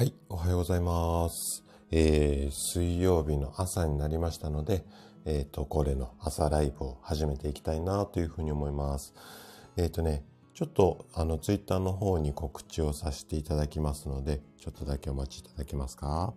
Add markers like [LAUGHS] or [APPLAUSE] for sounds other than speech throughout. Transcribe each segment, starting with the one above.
はい、おはようございます。えー、水曜日の朝になりましたので、えっ、ー、と、これの朝ライブを始めていきたいなというふうに思います。えっ、ー、とね、ちょっとあの、ツイッターの方に告知をさせていただきますので、ちょっとだけお待ちいただけますか？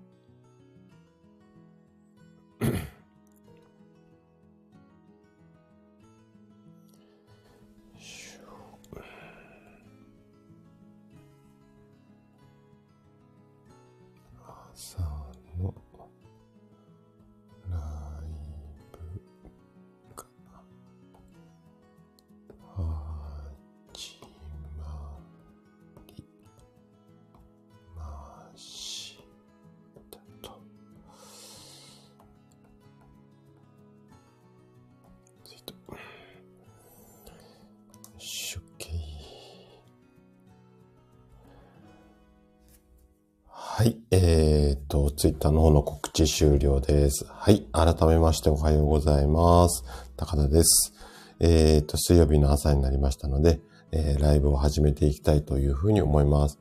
終了です。はい。改めましておはようございます。高田です。えー、っと、水曜日の朝になりましたので、えー、ライブを始めていきたいというふうに思います。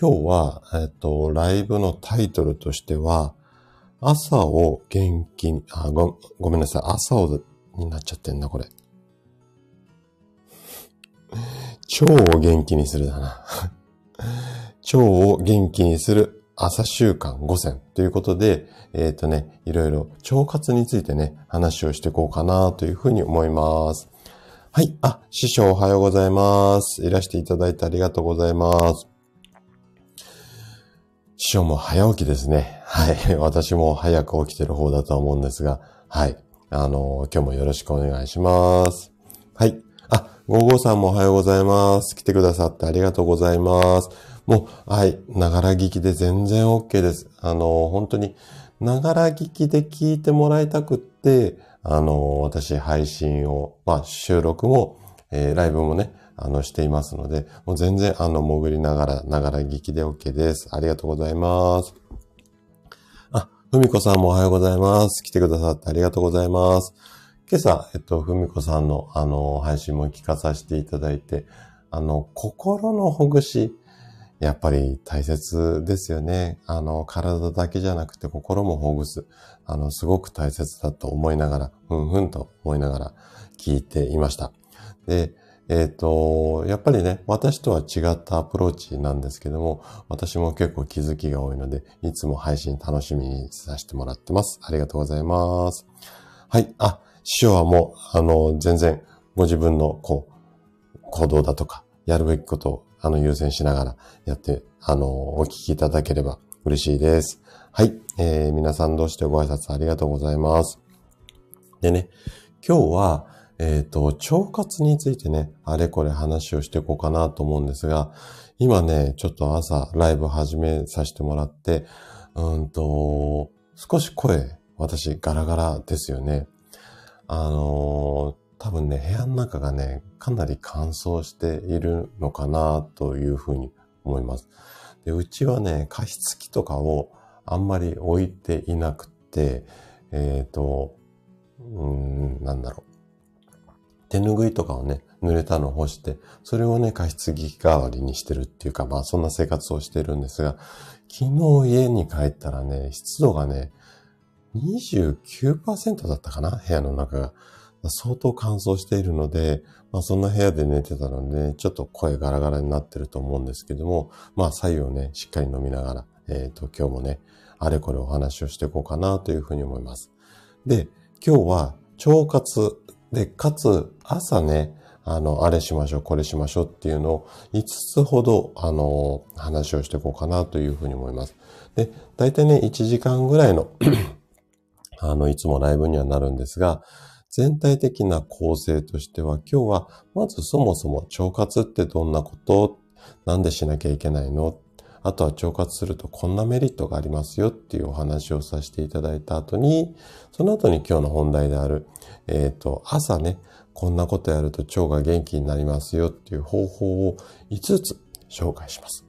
今日は、えっと、ライブのタイトルとしては、朝を元気に、あ、ご、ごめんなさい。朝を、になっちゃってんな、これ。腸を元気にするだな。腸を元気にする朝習慣5選ということで、えっ、ー、とね、いろいろ腸活についてね、話をしていこうかなというふうに思います。はい。あ、師匠おはようございます。いらしていただいてありがとうございます。師匠も早起きですね。はい。[LAUGHS] 私も早く起きてる方だと思うんですが、はい。あの、今日もよろしくお願いします。はい。あ、ゴーゴーさんもおはようございます。来てくださってありがとうございます。もう、はい、ながら聞きで全然 OK です。あの、本当に、ながら聞きで聞いてもらいたくって、あの、私配信を、まあ、収録も、えー、ライブもね、あの、していますので、もう全然、あの、潜りながら、ながら聞きで OK です。ありがとうございます。あ、ふみこさんもおはようございます。来てくださってありがとうございます。今朝、えっと、ふみこさんの、あの、配信も聞かさせていただいて、あの、心のほぐし、やっぱり大切ですよね。あの、体だけじゃなくて心もほぐす。あの、すごく大切だと思いながら、ふんふんと思いながら聞いていました。で、えっ、ー、と、やっぱりね、私とは違ったアプローチなんですけども、私も結構気づきが多いので、いつも配信楽しみにさせてもらってます。ありがとうございます。はい。あ、師匠はもう、あの、全然ご自分の、こう、行動だとか、やるべきことをあの、優先しながらやって、あの、お聞きいただければ嬉しいです。はい。えー、皆さんどうしてご挨拶ありがとうございます。でね、今日は、えっ、ー、と、腸活についてね、あれこれ話をしていこうかなと思うんですが、今ね、ちょっと朝ライブ始めさせてもらって、うんと、少し声、私ガラガラですよね。あの多分ね、部屋の中がね、かなり乾燥しているのかなというふうに思います。で、うちはね、加湿器とかをあんまり置いていなくて、えっ、ー、と、うん、なんだろう。手拭いとかをね、濡れたのを干して、それをね、加湿器代わりにしてるっていうか、まあそんな生活をしてるんですが、昨日家に帰ったらね、湿度がね、29%だったかな部屋の中が。相当乾燥しているので、まあそんな部屋で寝てたので、ちょっと声ガラガラになってると思うんですけども、まあ左右をね、しっかり飲みながら、えっ、ー、と、今日もね、あれこれお話をしていこうかなというふうに思います。で、今日は腸活で、かつ朝ね、あの、あれしましょう、これしましょうっていうのを5つほど、あの、話をしていこうかなというふうに思います。で、大体ね、1時間ぐらいの [CLEARS THROAT] あの、いつもライブにはなるんですが、全体的な構成としては、今日はまずそもそも腸活ってどんなこと？なんでしなきゃいけないの？あとは腸活するとこんなメリットがありますよっていうお話をさせていただいた後に、その後に今日の本題である、え、ー、と、朝ね、こんなことやると腸が元気になりますよっていう方法を5つ紹介します。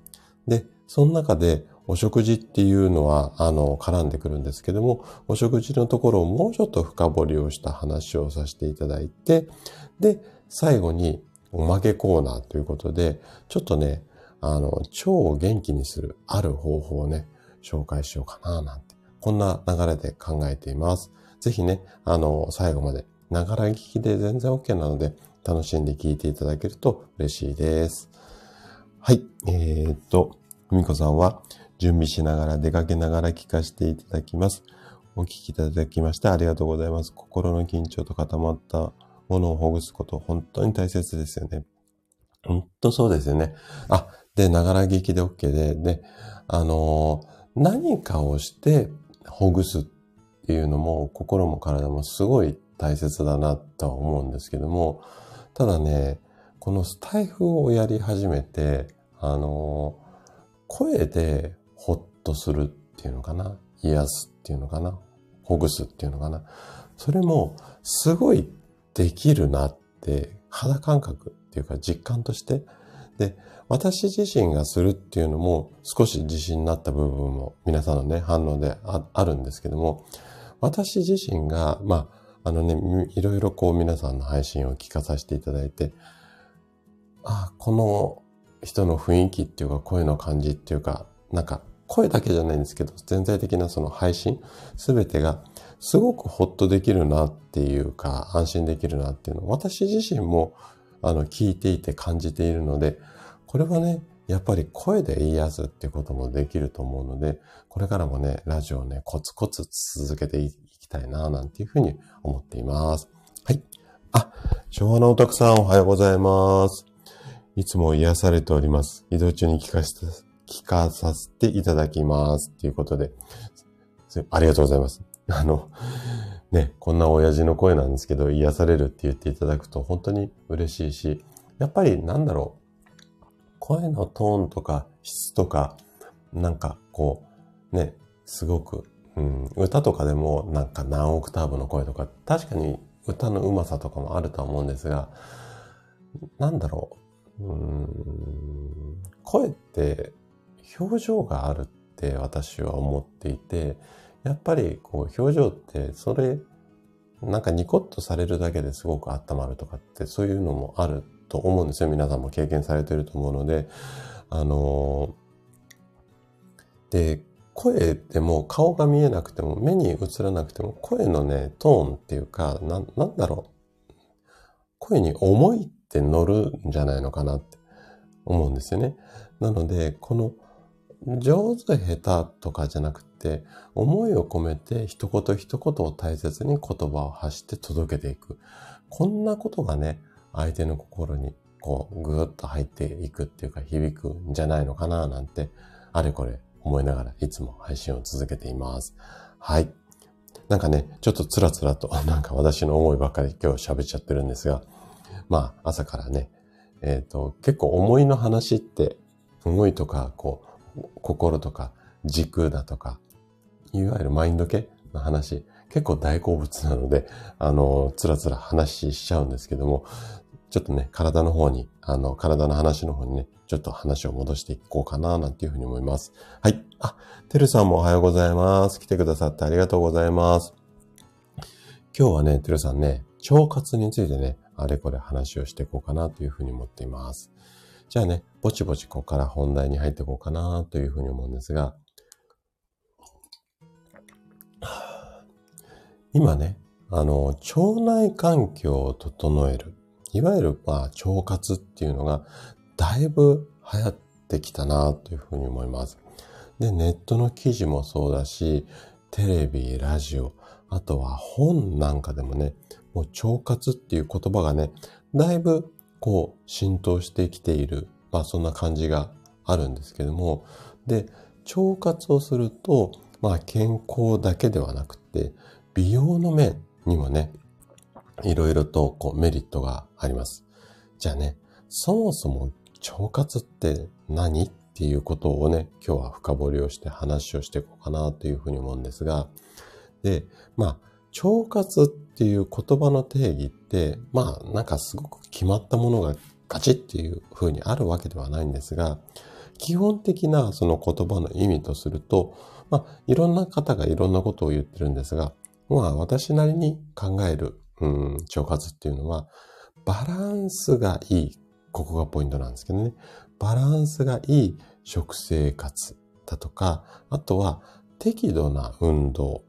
で、その中でお食事っていうのは、あの、絡んでくるんですけども、お食事のところをもうちょっと深掘りをした話をさせていただいて、で、最後におまけコーナーということで、ちょっとね、あの、腸を元気にするある方法をね、紹介しようかななんて、こんな流れで考えています。ぜひね、あの、最後まで、ながら聞きで全然 OK なので、楽しんで聞いていただけると嬉しいです。はい。えー、っと、ふみこさんは、準備しながら出かけながら聞かせていただきます。お聞きいただきましてありがとうございます。心の緊張と固まったものをほぐすこと、本当に大切ですよね。本当そうですよね。あ、で、ながら聞きで OK で、で、あのー、何かをしてほぐすっていうのも、心も体もすごい大切だなとは思うんですけども、ただね、このスタイフをやり始めて、あのー、声でほっとするっていうのかな？癒すっていうのかな？ほぐすっていうのかな？それも、すごいできるなって、肌感覚っていうか実感として。で、私自身がするっていうのも少し自信になった部分も皆さんのね、反応であるんですけども、私自身が、まあ、あのね、いろいろこう皆さんの配信を聞かさせていただいて、あ、この人の雰囲気っていうか声の感じっていうか、なんか声だけじゃないんですけど、全体的なその配信、すべてがすごくほっとできるなっていうか、安心できるなっていうのを私自身もあの聞いていて感じているので、これはね、やっぱり声で言いやすってこともできると思うので、これからもね、ラジオをね、コツコツ続けていきたいな、なんていうふうに思っています。はい。あ、昭和のおたくさんおはようございます。いつも癒されております。移動中に聞かせて聞かさせていただきます。ということで、ありがとうございます。あの、ね、こんな親父の声なんですけど、癒されるって言っていただくと本当に嬉しいし、やっぱりなんだろう、声のトーンとか質とか、なんかこう、ね、すごく、うん、歌とかでもなんか何オクターブの声とか、確かに歌の上手さとかもあるとは思うんですが、なんだろう、うん、声って表情があるって私は思っていて、やっぱりこう表情ってそれ、なんかニコッとされるだけですごく温まるとかってそういうのもあると思うんですよ。皆さんも経験されてると思うので、あので、声でも顔が見えなくても目に映らなくても声のね、トーンっていうか、な、なんだろう。声に思いって乗るんじゃないのかなって思うんですよね。なので、この上手下手とかじゃなくて、思いを込めて一言一言を大切に言葉を発して届けていく。こんなことがね、相手の心にこうぐーっと入っていくっていうか響くんじゃないのかななんて、あれこれ思いながらいつも配信を続けています。はい。なんかね、ちょっとつらつらと、[LAUGHS] なんか私の思いばっかり今日喋っちゃってるんですが、まあ朝からね、えっ、ー、と、結構思いの話って、思いとか、こう、心とか軸だとか、いわゆるマインド系の話、結構大好物なので、あの、つらつら話しちゃうんですけども、ちょっとね、体の方に、あの、体の話の方にね、ちょっと話を戻していこうかな、なんていうふうに思います。はい。あ、てるさんもおはようございます。来てくださってありがとうございます。今日はね、てるさんね、腸活についてね、あれこれ話をしていこうかなというふうに思っています。じゃあね、ぼちぼちここから本題に入っていこうかなというふうに思うんですが、今ね、あの、腸内環境を整える。いわゆる、まあ、腸活っていうのが、だいぶ流行ってきたなというふうに思います。で、ネットの記事もそうだし、テレビ、ラジオ、あとは本なんかでもね、もう腸活っていう言葉がね、だいぶこう浸透してきている、まあそんな感じがあるんですけども、で、腸活をすると、まあ健康だけではなくて、美容の面にもね、いろいろとこうメリットがあります。じゃあね、そもそも腸活って何っていうことをね、今日は深掘りをして話をしていこうかなというふうに思うんですが、で、まあ、腸活っていう言葉の定義って、まあなんかすごく決まったものがガチっていう風にあるわけではないんですが、基本的なその言葉の意味とすると、まあいろんな方がいろんなことを言ってるんですが、まあ私なりに考える、うん、腸活っていうのは、バランスがいい。ここがポイントなんですけどね。バランスがいい食生活だとか、あとは適度な運動、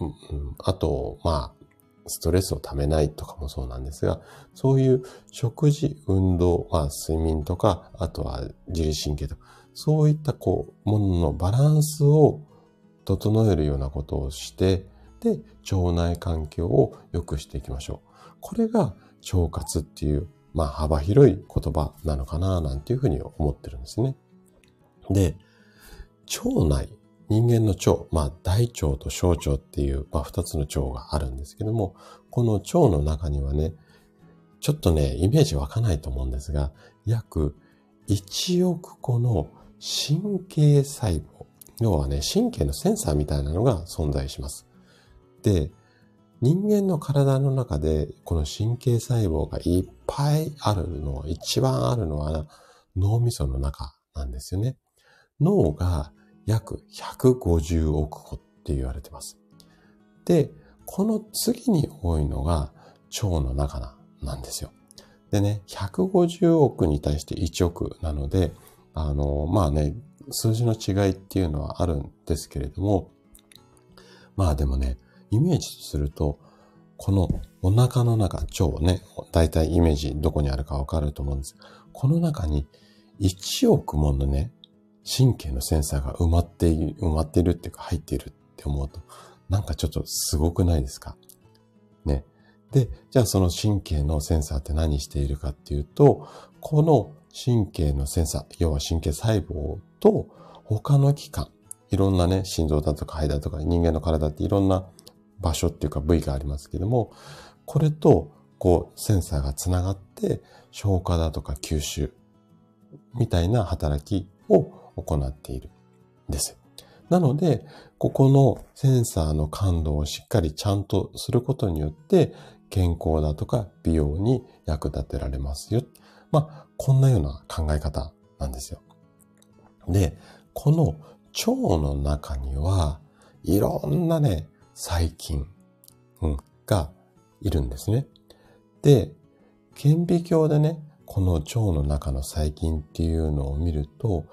うん、あと、まあ、ストレスをためないとかもそうなんですが、そういう食事、運動、まあ、睡眠とか、あとは自律神経とか、そういったこう、もののバランスを整えるようなことをして、で、腸内環境を良くしていきましょう。これが腸活っていう、まあ幅広い言葉なのかななんていうふうに思ってるんですね。で、腸内、人間の腸、まあ大腸と小腸っていう、まあ二つの腸があるんですけども、この腸の中にはね、ちょっとね、イメージ湧かないと思うんですが、約1億個の神経細胞、要はね、神経のセンサーみたいなのが存在します。で、人間の体の中でこの神経細胞がいっぱいあるの、一番あるのは脳みその中なんですよね。脳が約150億個って言われてます。で、この次に多いのが腸の中なんですよ。でね、150億に対して1億なので、あの、まあね、数字の違いっていうのはあるんですけれども、まあでもね、イメージすると、このお腹の中、腸ね、だいたいイメージどこにあるかわかると思うんです。この中に1億ものね、神経のセンサーが埋まっている、埋まっているっていうか入っているって思うと、なんかちょっとすごくないですか？ね。で、じゃあその神経のセンサーって何しているかっていうと、この神経のセンサー、要は神経細胞と他の器官、いろんなね、心臓だとか肺だとか人間の体っていろんな場所っていうか部位がありますけども、これとこうセンサーがつながって消化だとか吸収みたいな働きを行っているんです。なので、ここのセンサーの感度をしっかりちゃんとすることによって、健康だとか美容に役立てられますよ。まあ、こんなような考え方なんですよ。で、この腸の中には、いろんなね、細菌、がいるんですね。で、顕微鏡でね、この腸の中の細菌っていうのを見ると、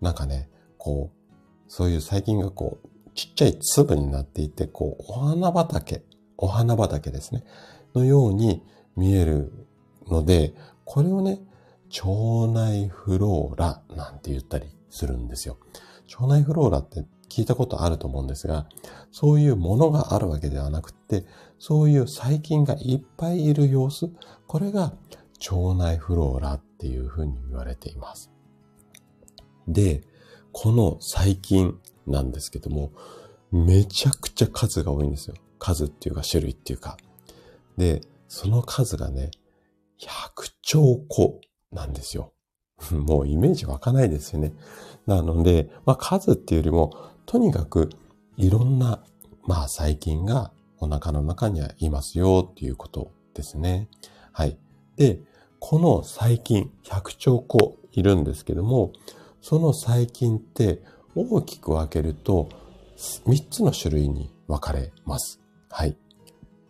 なんかね、こう、そういう細菌がこう、ちっちゃい粒になっていて、こう、お花畑、お花畑ですね、のように見えるので、これをね、腸内フローラなんて言ったりするんですよ。腸内フローラって聞いたことあると思うんですが、そういうものがあるわけではなくて、そういう細菌がいっぱいいる様子、これが腸内フローラっていうふうに言われています。で、この細菌なんですけども、めちゃくちゃ数が多いんですよ。数っていうか種類っていうか。で、その数がね、100兆個なんですよ。[LAUGHS] もうイメージ湧かないですよね。なので、まあ数っていうよりも、とにかくいろんな、まあ細菌がお腹の中にはいますよっていうことですね。はい。で、この細菌100兆個いるんですけども、その細菌って大きく分けると3つの種類に分かれます。はい。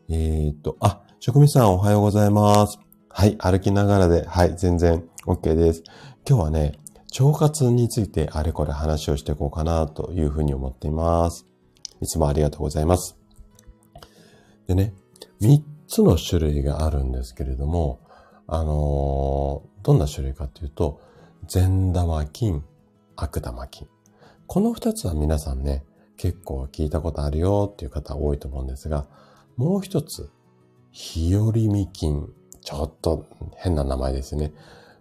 えー、っと、あ、職人さんおはようございます。はい、歩きながらで、はい、全然 OK です。今日はね、腸活についてあれこれ話をしていこうかなというふうに思っています。いつもありがとうございます。でね、3つの種類があるんですけれども、あのー、どんな種類かというと、善玉菌、悪玉菌。この2つは皆さんね、結構聞いたことあるよっていう方多いと思うんですが、もう一つ、日和見菌。ちょっと変な名前ですね。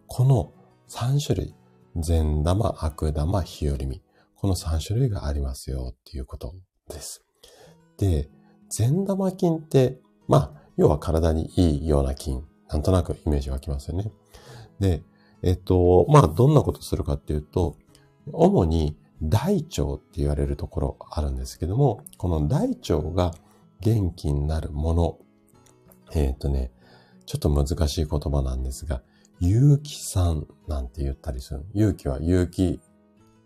この3種類、善玉、悪玉、日和見。この3種類がありますよっていうことです。で、善玉菌って、まあ、要は体にいいような菌。なんとなくイメージ湧きますよね。で、えっと、まあ、どんなことするかっていうと、主に大腸って言われるところあるんですけども、この大腸が元気になるもの、えっ、とね、ちょっと難しい言葉なんですが、有機酸なんて言ったりする。有機は有機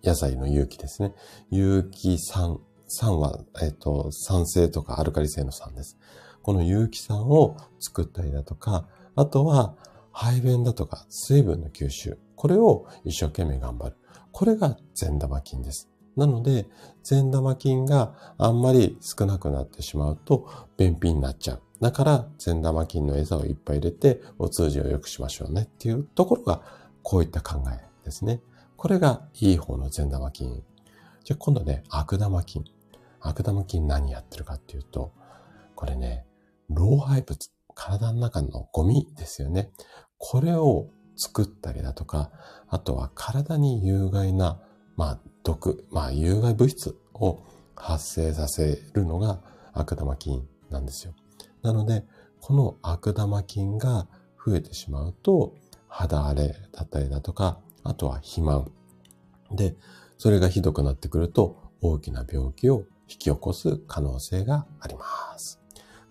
野菜の有機ですね。有機酸。酸は、えっ、と、酸性とかアルカリ性の酸です。この有機酸を作ったりだとか、あとは排便だとか水分の吸収。これを一生懸命頑張る。これが善玉菌です。なので、善玉菌があんまり少なくなってしまうと、便秘になっちゃう。だから、善玉菌の餌をいっぱい入れて、お通じを良くしましょうねっていうところが、こういった考えですね。これがいい方の善玉菌。じゃあ今度ね、悪玉菌。悪玉菌何やってるかっていうと、これね、老廃物、体の中のゴミですよね。これを作ったりだとか、あとは体に有害な、まあ、毒、まあ、有害物質を発生させるのが悪玉菌なんですよ。なので、この悪玉菌が増えてしまうと、肌荒れだったりだとか、あとは肥満。で、それがひどくなってくると、大きな病気を引き起こす可能性があります。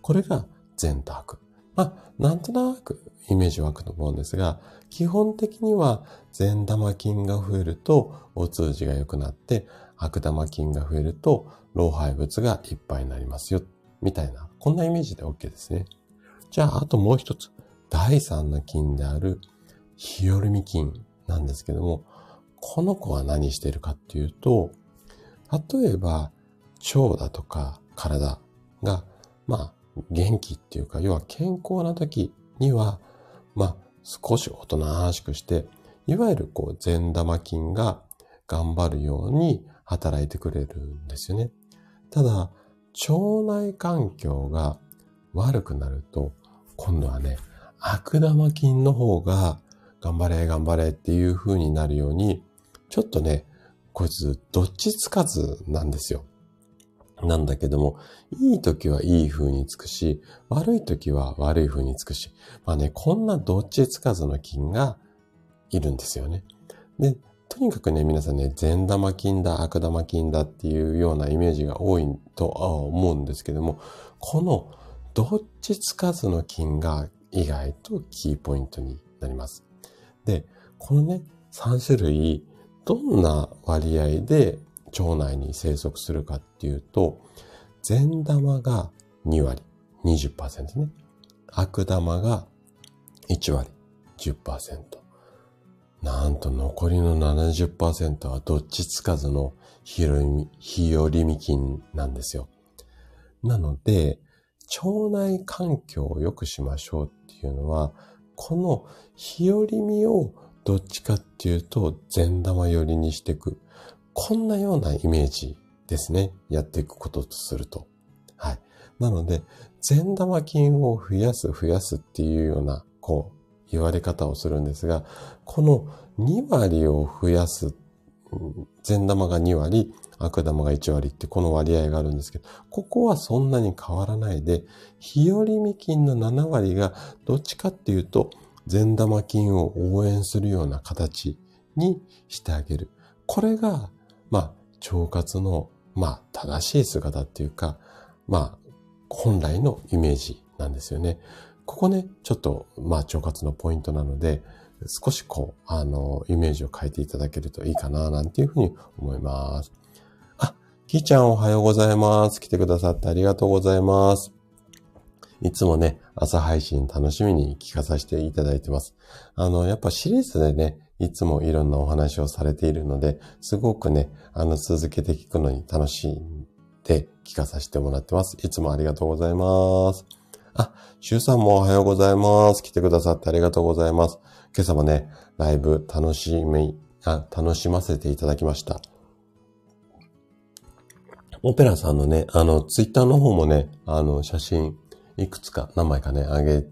これが善と悪。まあ、なんとなくイメージ湧くと思うんですが、基本的には善玉菌が増えるとお通じが良くなって、悪玉菌が増えると老廃物がいっぱいになりますよ。みたいな、こんなイメージで OK ですね。じゃあ、あともう一つ。第三の菌であるヒオルミ菌なんですけども、この子は何してるかっていうと、例えば、腸だとか体が、まあ、元気っていうか、要は健康な時には、まあ、少しおとなしくして、いわゆるこう、善玉菌が頑張るように働いてくれるんですよね。ただ、腸内環境が悪くなると、今度はね、悪玉菌の方が頑張れ頑張れっていう風になるように、ちょっとね、こいつどっちつかずなんですよ。なんだけども、いい時はいい風につくし、悪い時は悪い風につくし、まあね、こんなどっちつかずの菌がいるんですよね。で、とにかくね、皆さんね、善玉菌だ、悪玉菌だっていうようなイメージが多いとは思うんですけども、このどっちつかずの菌が意外とキーポイントになります。で、このね、3種類、どんな割合で腸内に生息するかっていうと、善玉が2割、20%ね。悪玉が1割、10%。なんと残りの70%はどっちつかずの日和見菌なんですよ。なので、腸内環境を良くしましょうっていうのは、この日和見をどっちかっていうと善玉寄りにしていく。こんなようなイメージですね。やっていくこととすると。はい。なので、善玉菌を増やす、増やすっていうような、こう、言われ方をするんですが、この2割を増やす、善玉が2割、悪玉が1割ってこの割合があるんですけど、ここはそんなに変わらないで、日和見菌の7割がどっちかっていうと、善玉菌を応援するような形にしてあげる。これがまあ、腸活の、まあ、正しい姿っていうか、まあ、本来のイメージなんですよね。ここね、ちょっと、まあ、腸活のポイントなので、少しこう、あの、イメージを変えていただけるといいかな、なんていうふうに思います。あ、きーちゃんおはようございます。来てくださってありがとうございます。いつもね、朝配信楽しみに聞かさせていただいてます。あの、やっぱシリーズでね、いつもいろんなお話をされているので、すごくね、あの、続けて聞くのに楽しんで聞かさせてもらってます。いつもありがとうございます。あ、シュウさんもおはようございます。来てくださってありがとうございます。今朝もね、ライブ楽しみ、あ、楽しませていただきました。オペラさんのね、あの、ツイッターの方もね、あの、写真、いくつか、何枚かね、あげ、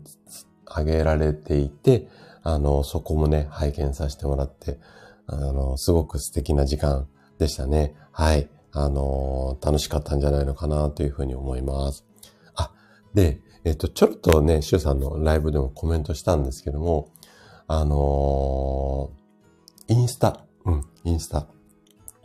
あげられていて、あの、そこもね、拝見させてもらって、あの、すごく素敵な時間でしたね。はい。あの、楽しかったんじゃないのかなというふうに思います。あ、で、えっと、ちょっとね、シュウさんのライブでもコメントしたんですけども、あのインスタ、うん、インスタ。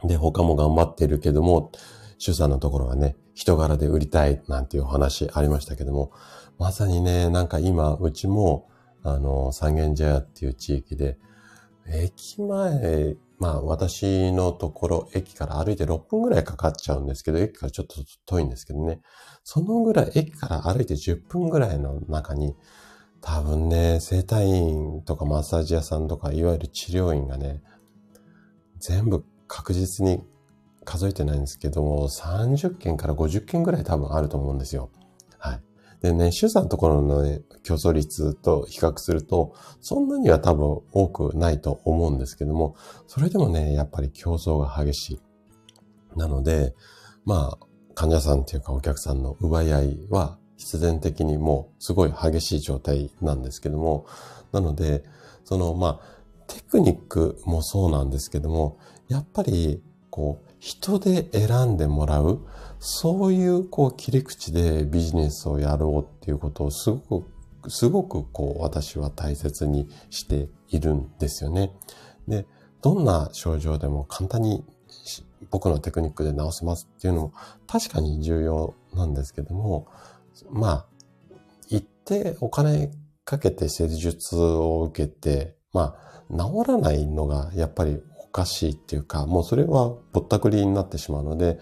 で、他も頑張ってるけども、シュウさんのところはね、人柄で売りたいなんていうお話ありましたけども、まさにね、なんか今、うちも、あの、三軒茶屋っていう地域で、駅前、まあ私のところ、駅から歩いて6分ぐらいかかっちゃうんですけど、駅からちょっと遠いんですけどね。そのぐらい、駅から歩いて10分ぐらいの中に、多分ね、整体院とかマッサージ屋さんとか、いわゆる治療院がね、全部確実に数えてないんですけども、30件から50件ぐらい多分あると思うんですよ。でね、主さんのところのね、競争率と比較すると、そんなには多分多くないと思うんですけども、それでもね、やっぱり競争が激しい。なので、まあ、患者さんっていうかお客さんの奪い合いは必然的にもうすごい激しい状態なんですけども、なので、そのまあ、テクニックもそうなんですけども、やっぱり、こう、人で選んでもらう、そういうこう切り口でビジネスをやろうっていうことをすごく、すごくこう私は大切にしているんですよね。で、どんな症状でも簡単に僕のテクニックで治せますっていうのも確かに重要なんですけども、まあ、行ってお金かけて施術を受けて、まあ、治らないのがやっぱりおかしいっていうか、もうそれはぼったくりになってしまうので、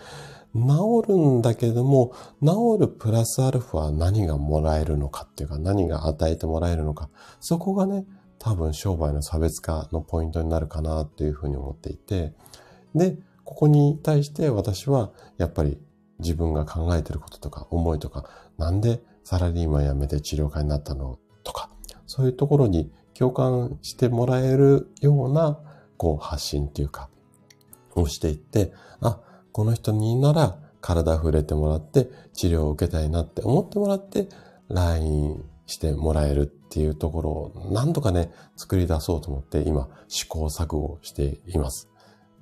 治るんだけども、治るプラスアルファ何がもらえるのかっていうか、何が与えてもらえるのか、そこがね、多分商売の差別化のポイントになるかなっていうふうに思っていて、で、ここに対して私はやっぱり自分が考えてることとか思いとか、なんでサラリーマン辞めて治療家になったのとか、そういうところに共感してもらえるような、こう発信っていうか、をしていって、あ、この人になら体触れてもらって治療を受けたいなって思ってもらって LINE してもらえるっていうところを何とかね、作り出そうと思って今試行錯誤しています。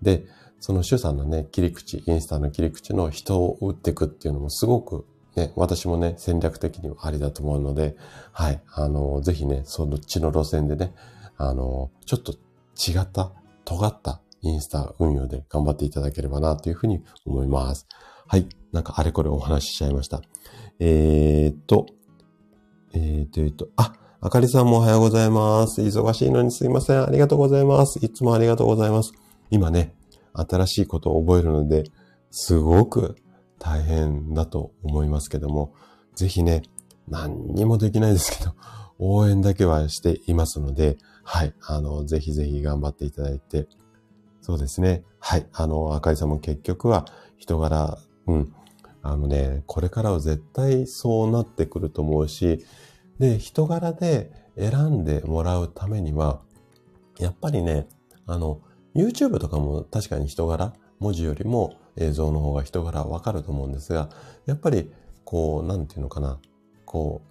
で、その主さんのね、切り口、インスタの切り口の人を打っていくっていうのもすごくね、私もね、戦略的にはありだと思うので、はい、あの、ぜひね、その地の路線でね、あの、ちょっと違った、尖ったインスタ運用で頑張っていただければなというふうに思います。はい。なんかあれこれお話ししちゃいました。えー、っと、えー、っと、えー、っと、あ、あかりさんもおはようございます。忙しいのにすいません。ありがとうございます。いつもありがとうございます。今ね、新しいことを覚えるので、すごく大変だと思いますけども、ぜひね、何にもできないですけど、応援だけはしていますので、はい、あの、ぜひぜひ頑張っていただいて、そうですね。はい、あの、赤井さんも結局は人柄、うん、あのね、これからは絶対そうなってくると思うし、で、人柄で選んでもらうためには、やっぱりね、あの、YouTube とかも確かに人柄、文字よりも映像の方が人柄わかると思うんですが、やっぱり、こう、なんていうのかな、こ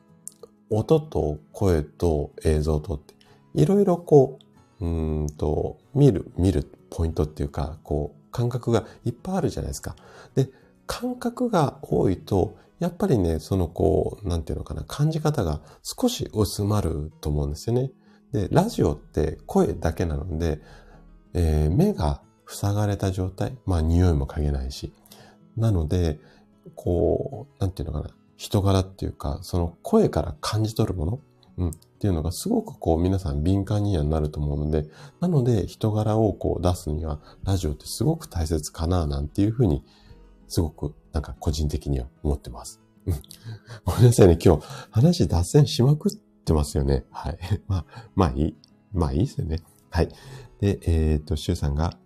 う、音と声と映像とって、いろいろこう、うんと、見る、見るポイントっていうか、こう、感覚がいっぱいあるじゃないですか。で、感覚が多いと、やっぱりね、そのこう、なんていうのかな、感じ方が少し薄まると思うんですよね。で、ラジオって声だけなので、えー、目が塞がれた状態。まあ、匂いも嗅げないし。なので、こう、なんていうのかな。人柄っていうか、その声から感じ取るもの、うん、っていうのがすごくこう皆さん敏感にはなると思うので、なので人柄をこう出すにはラジオってすごく大切かななんていうふうに、すごくなんか個人的には思ってます。うん。[LAUGHS] ごめんなさいね、今日話脱線しまくってますよね。はい。[LAUGHS] まあ、まあいい。まあいいですよね。はい。で、えっ、ー、と、シュウさんが、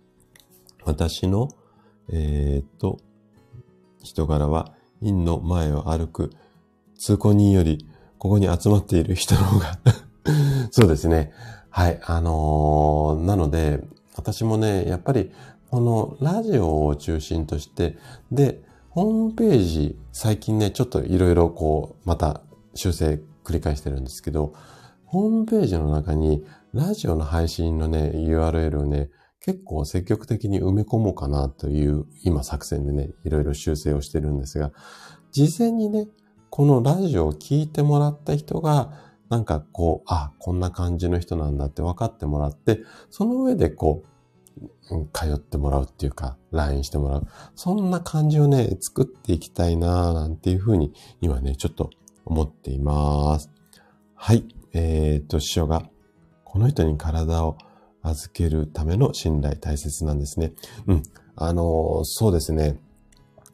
私の、えっ、と、人柄は、陰の前を歩く通行人より、ここに集まっている人の方が [LAUGHS] そうですね。はい。あのー、なので、私もね、やっぱり、このラジオを中心として、で、ホームページ、最近ね、ちょっといろいろこう、また修正繰り返してるんですけど、ホームページの中にラジオの配信のね、URL をね、結構積極的に埋め込もうかなという今作戦でね、いろいろ修正をしてるんですが、事前にね、このラジオを聞いてもらった人が、なんかこう、あ、こんな感じの人なんだって分かってもらって、その上でこう、通ってもらうっていうか、LINE してもらう。そんな感じをね、作っていきたいなぁなんていうふうに、今ね、ちょっと思っています。はい。えー、っと、師匠が、この人に体を預けるための信頼大切なんですね。うん。あの、そうですね。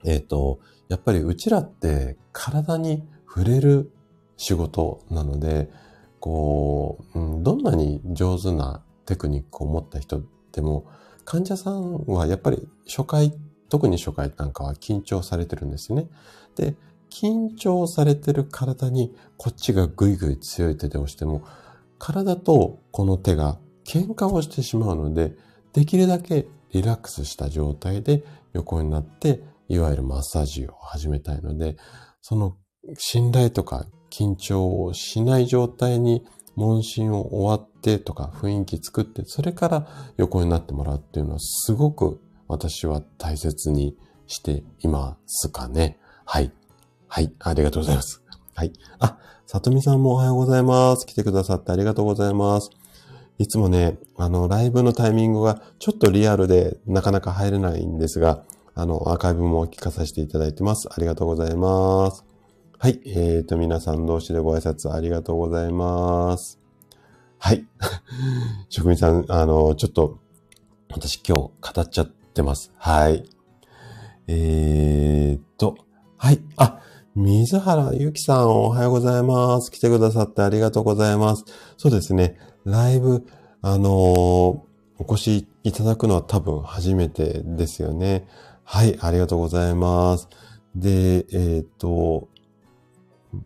えっ、と、やっぱりうちらって体に触れる仕事なので、こう、うん、どんなに上手なテクニックを持った人でも、患者さんはやっぱり初回、特に初回なんかは緊張されてるんですよね。で、緊張されてる体にこっちがぐいぐい強い手で押しても、体とこの手が喧嘩をしてしまうので、できるだけリラックスした状態で横になって、いわゆるマッサージを始めたいので、その信頼とか緊張をしない状態に問診を終わってとか雰囲気作って、それから横になってもらうっていうのはすごく私は大切にしていますかね。はい。はい。ありがとうございます。はい。あ、さとみさんもおはようございます。来てくださってありがとうございます。いつもね、あの、ライブのタイミングがちょっとリアルでなかなか入れないんですが、あの、アーカイブも聞かさせていただいてます。ありがとうございます。はい。えーと、皆さん同士でご挨拶ありがとうございます。はい。[LAUGHS] 職人さん、あの、ちょっと、私今日語っちゃってます。はい。えーと、はい。あ、水原ゆきさんおはようございます。来てくださってありがとうございます。そうですね。ライブ、あのー、お越しいただくのは多分初めてですよね。はい、ありがとうございます。で、えっ、と、今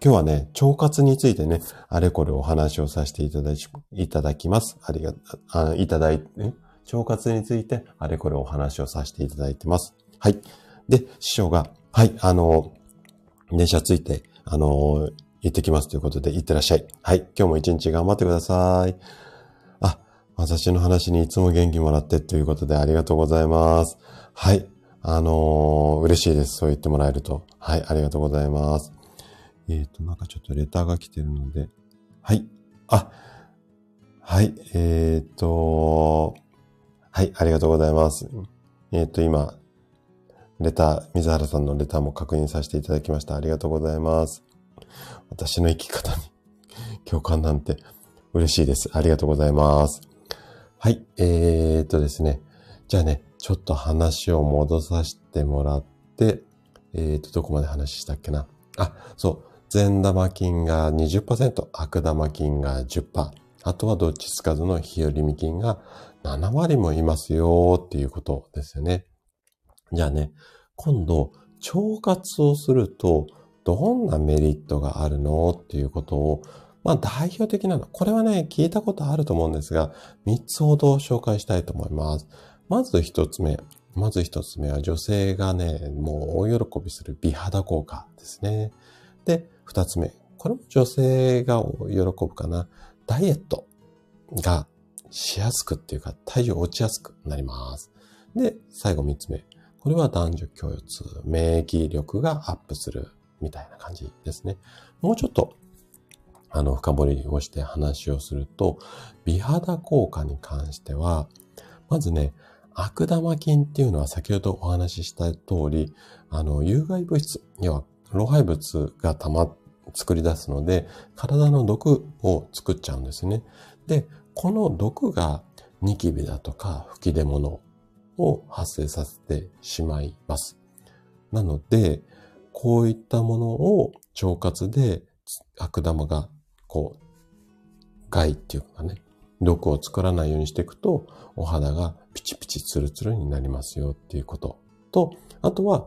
日はね、腸活についてね、あれこれお話をさせていただき、いただきます。ありが、あいただいて、腸活についてあれこれお話をさせていただいてます。はい。で、師匠が、はい、あの、電車ついて、あの、行ってきますということで、行ってらっしゃい。はい、今日も一日頑張ってください。私の話にいつも元気もらってということでありがとうございます。はい、あの嬉しいです。そう言ってもらえると。はい、ありがとうございます。えっ、ー、と、なんかちょっとレターが来てるので、はい。あ、はい、えっ、ー、と、はい、ありがとうございます。えっ、と、今、レター、水原さんのレターも確認させていただきました。ありがとうございます。私の生き方に [LAUGHS] 共感なんて嬉しいです。ありがとうございます。はい、えー、っとですね。じゃあね、ちょっと話を戻させてもらって、えー、っと、どこまで話したっけな。あ、そう。善玉菌が20%、悪玉菌が10%、あとはどっちつかずの日和見菌が7割もいますよっていうことですよね。じゃあね、今度、腸活をするとどんなメリットがあるの？っていうことを、まあ代表的なの。これはね、聞いたことあると思うんですが、3つほど紹介したいと思います。まず1つ目。まず1つ目は女性がね、もう大喜びする美肌効果ですね。で、二つ目。これも女性が喜ぶかな。ダイエットがしやすくっていうか、体重落ちやすくなります。で、最後三つ目。これは男女共有痛、免疫力がアップするみたいな感じですね。もうちょっと、あの、深掘りをして話をすると、美肌効果に関しては、まずね、悪玉菌っていうのは先ほどお話しした通り、あの、有害物質、要は老廃物がたま、作り出すので、体の毒を作っちゃうんですね。で、この毒がニキビだとか吹き出物を発生させてしまいます。なので、こういったものを腸活で悪玉がこう、害っていうかね、毒を作らないようにしていくと、お肌がピチピチツルツルになりますよっていうこと。と、あとは、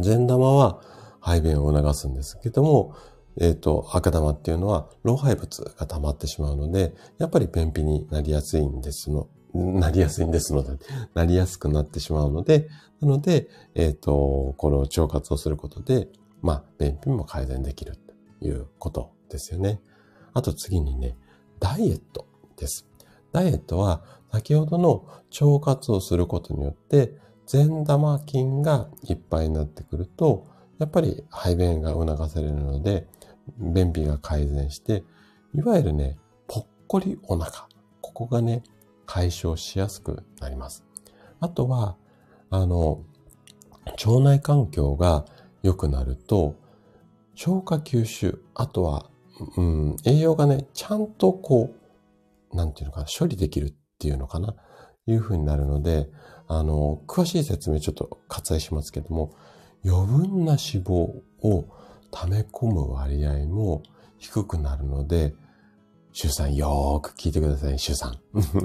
善玉は排便を促すんですけども、えっ、ー、と、赤玉っていうのは老廃物が溜まってしまうので、やっぱり便秘になりやすいんですの、なりやすいんですので、なりやすくなってしまうので、なので、えっ、ー、と、この腸活をすることで、まあ、便秘も改善できるということ。ですよね。あと次にね、ダイエットです。ダイエットは、先ほどの腸活をすることによって、善玉菌がいっぱいになってくると、やっぱり排便が促されるので、便秘が改善して、いわゆるね、ぽっこりお腹。ここがね、解消しやすくなります。あとは、あの、腸内環境が良くなると、消化吸収、あとは、うん、栄養がね、ちゃんとこう、なんていうのかな、処理できるっていうのかな、いう風になるので、あの、詳しい説明ちょっと割愛しますけども、余分な脂肪を溜め込む割合も低くなるので、シュさんよーく聞いてください、シュさん。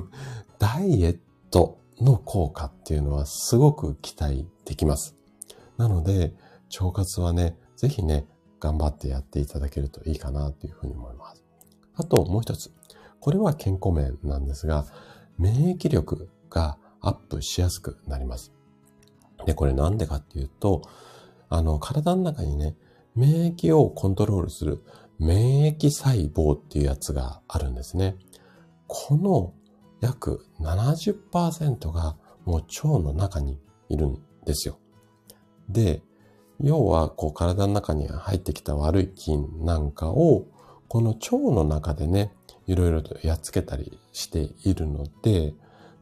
[LAUGHS] ダイエットの効果っていうのはすごく期待できます。なので、腸活はね、ぜひね、頑張ってやっていただけるといいかなというふうに思います。あともう一つ。これは健康面なんですが、免疫力がアップしやすくなります。で、これなんでかっていうと、あの、体の中にね、免疫をコントロールする免疫細胞っていうやつがあるんですね。この約70%がもう腸の中にいるんですよ。で、要はこう体の中に入ってきた悪い菌なんかをこの腸の中でね、いろいろとやっつけたりしているので、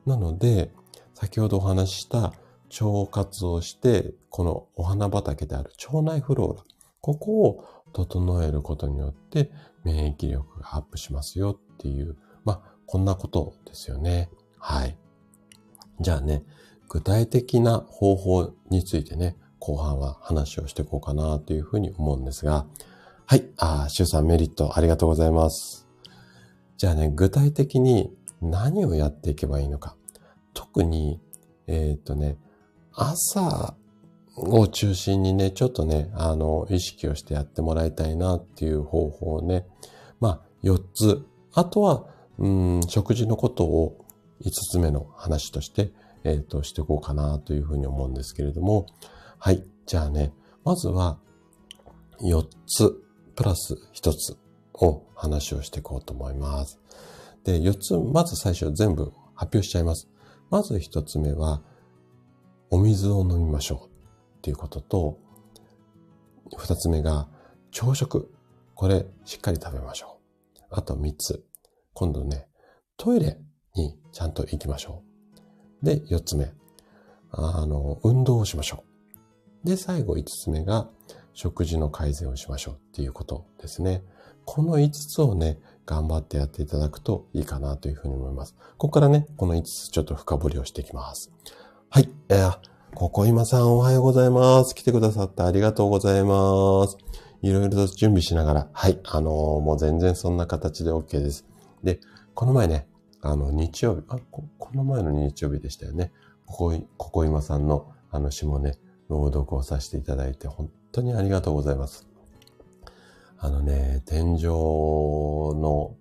なので、先ほどお話しした腸活をして、このお花畑である腸内フローラ、ここを整えることによって免疫力がアップしますよっていう、まあ、こんなことですよね。はい。じゃあね、具体的な方法についてね、後半は話をしていこうかなというふうに思うんですが、はい。あ、シュさんメリットありがとうございます。じゃあね、具体的に何をやっていけばいいのか。特に、えっ、とね、朝を中心にね、ちょっとね、あの、意識をしてやってもらいたいなっていう方法をね、まあ、4つ。あとは、うん、食事のことを5つ目の話として、えっ、ー、と、していこうかなというふうに思うんですけれども、はい。じゃあね、まずは、4つ、プラス1つを話をしていこうと思います。で、4つ、まず最初全部発表しちゃいます。まず1つ目は、お水を飲みましょうっていうことと、2つ目が、朝食。これ、しっかり食べましょう。あと3つ。今度ね、トイレにちゃんと行きましょう。で、4つ目。あの、運動をしましょう。で、最後5つ目が、食事の改善をしましょうっていうことですね。この5つをね、頑張ってやっていただくといいかなというふうに思います。ここからね、この5つちょっと深掘りをしていきます。はい。えー、ここ今さんおはようございます。来てくださってありがとうございます。いろいろと準備しながら、はい。あのー、もう全然そんな形で OK です。で、この前ね、あの、日曜日、あ、ここの前の日曜日でしたよね。ここ、ここ今さんのあの詩もね、朗読をさせていただいて、本当にありがとうございます。あのね、天井の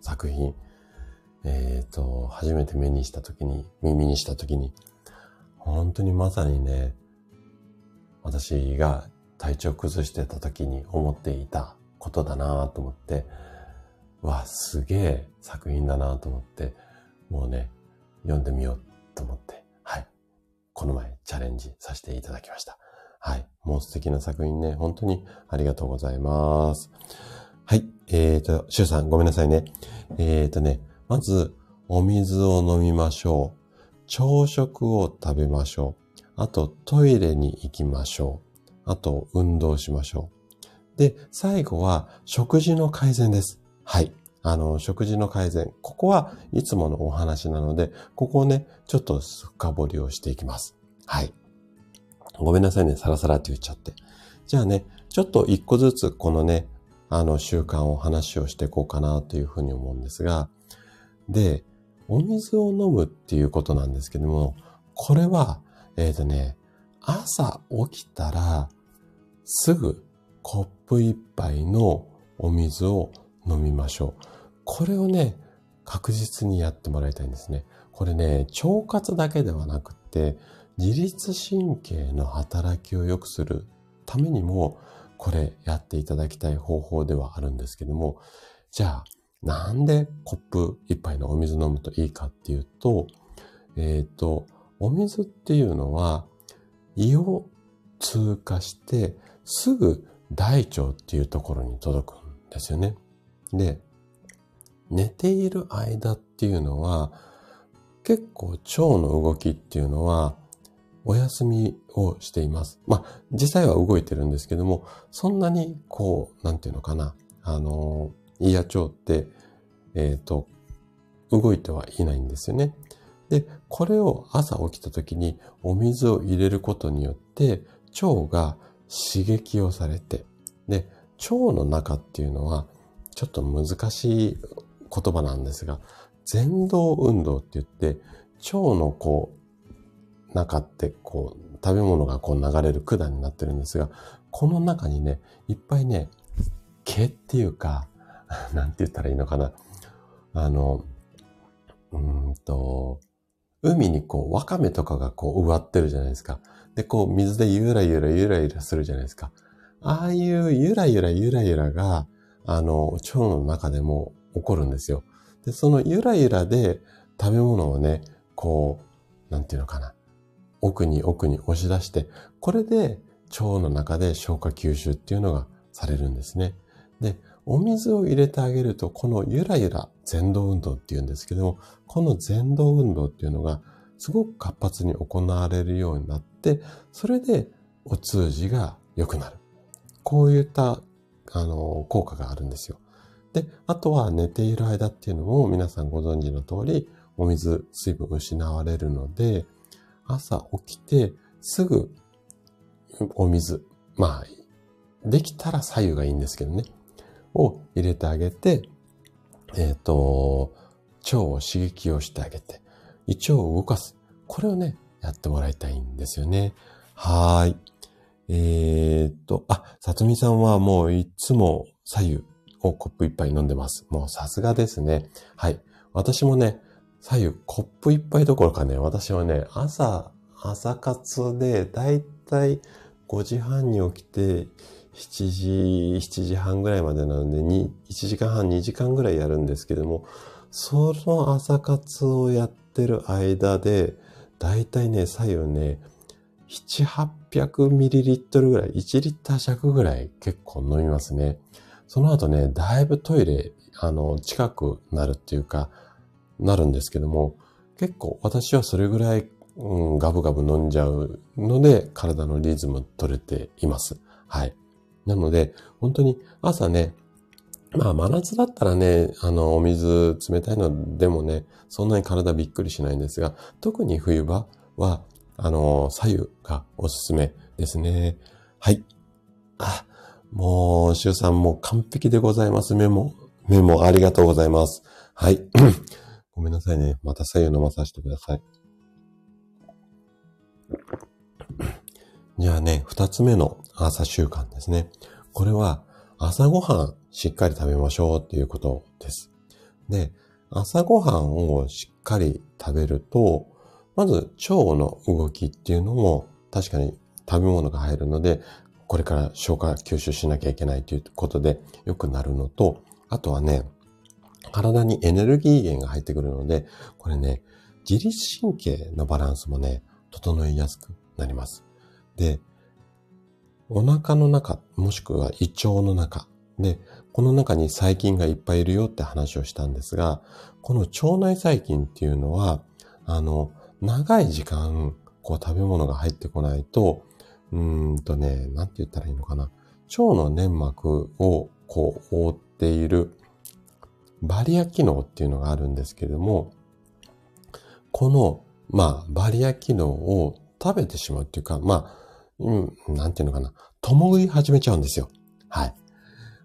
作品、えっ、ー、と、初めて目にしたときに、耳にしたときに、本当にまさにね、私が体調崩してた時に思っていたことだなと思って、わ、すげえ作品だなと思って、もうね、読んでみようと思って、この前チャレンジさせていただきました。はい。もう素敵な作品ね、本当にありがとうございます。はい。えっ、ー、と、シュウさんごめんなさいね。えっ、ー、とね、まず、お水を飲みましょう。朝食を食べましょう。あと、トイレに行きましょう。あと、運動しましょう。で、最後は、食事の改善です。はい。あの、食事の改善。ここはいつものお話なので、ここをね、ちょっと深掘りをしていきます。はい。ごめんなさいね、サラサラって言っちゃって。じゃあね、ちょっと一個ずつこのね、あの習慣を話をしていこうかなというふうに思うんですが、で、お水を飲むっていうことなんですけども、これは、えっ、ー、とね、朝起きたら、すぐコップ一杯のお水を飲みましょう。これをね、確実にやってもらいたいんですね。これね、腸活だけではなくて、自律神経の働きを良くするためにも、これやっていただきたい方法ではあるんですけども、じゃあ、なんでコップ一杯のお水飲むといいかっていうと、えっ、ー、と、お水っていうのは胃を通過してすぐ大腸っていうところに届くんですよね。で、寝ている間っていうのは結構腸の動きっていうのはお休みをしています。まあ、実際は動いてるんですけども、そんなにこう、なんていうのかな、あの、胃や腸って、えっ、ー、と、動いてはいないんですよね。で、これを朝起きた時にお水を入れることによって、腸が刺激をされて、で、腸の中っていうのは、ちょっと難しい言葉なんですが、前動運動って言って、腸のこう、中ってこう、食べ物がこう流れる管になってるんですが、この中にね、いっぱいね、毛っていうか、[LAUGHS] なんて言ったらいいのかな。あの、うんと、海にこう、ワカメとかがこう、植わってるじゃないですか。で、こう、水でゆらゆらゆらゆらするじゃないですか。ああいうゆらゆらゆらゆらが、あの、腸の中でも起こるんですよ。で、そのゆらゆらで食べ物をね、こう、なんていうのかな。奥に奥に押し出して、これで腸の中で消化吸収っていうのがされるんですね。で、お水を入れてあげると、このゆらゆら前動運動っていうんですけども、この前動運動っていうのがすごく活発に行われるようになって、それでお通じが良くなる。こういった、あの、効果があるんですよ。で、あとは寝ている間っていうのも皆さんご存知の通り、お水、水分失われるので、朝起きてすぐお水、まあ、できたら左右がいいんですけどね。を入れてあげて、えっ、ー、と、腸を刺激をしてあげて、胃腸を動かす。これをね、やってもらいたいんですよね。はい。えー、っと、あ、さとみさんはもういつも左右をコップ一杯飲んでます。もうさすがですね。はい。私もね、左右コップ一杯どころかね、私はね、朝、朝活でだいたい5時半に起きて、7時、7時半ぐらいまでなので、1時間半、2時間ぐらいやるんですけども、その朝活をやってる間で、だいたいね、左右ね、7、800ミリリットルぐらい、1リッター弱ぐらい結構飲みますね。その後ね、だいぶトイレ、あの、近くなるっていうか、なるんですけども、結構私はそれぐらい、うん、ガブガブ飲んじゃうので、体のリズム取れています。はい。なので、本当に朝ね、まあ真夏だったらね、あの、お水冷たいのでもね、そんなに体びっくりしないんですが、特に冬場は、あの、左右がおすすめですね。はい。あ、もう、シュさんも完璧でございます。メモ、メモありがとうございます。はい。[CLEARS THROAT] ごめんなさいね。また左右飲まさせてください。じゃあね、二つ目の朝習慣ですね。これは朝ごはんしっかり食べましょうっていうことです。で、朝ごはんをしっかり食べると、まず腸の動きっていうのも確かに食べ物が入るので、これから消化吸収しなきゃいけないということで良くなるのと、あとはね、体にエネルギー源が入ってくるので、これね、自律神経のバランスもね、整いやすくなります。で、お腹の中、もしくは胃腸の中で、この中に細菌がいっぱいいるよって話をしたんですが、この腸内細菌っていうのは、あの、長い時間、こう食べ物が入ってこないと、うーんとね、なんて言ったらいいのかな。腸の粘膜をこう覆っているバリア機能っていうのがあるんですけれども、この、まあ、バリア機能を食べてしまうっていうか、まあ、うん、なんていうのかな、共い始めちゃうんですよ。はい。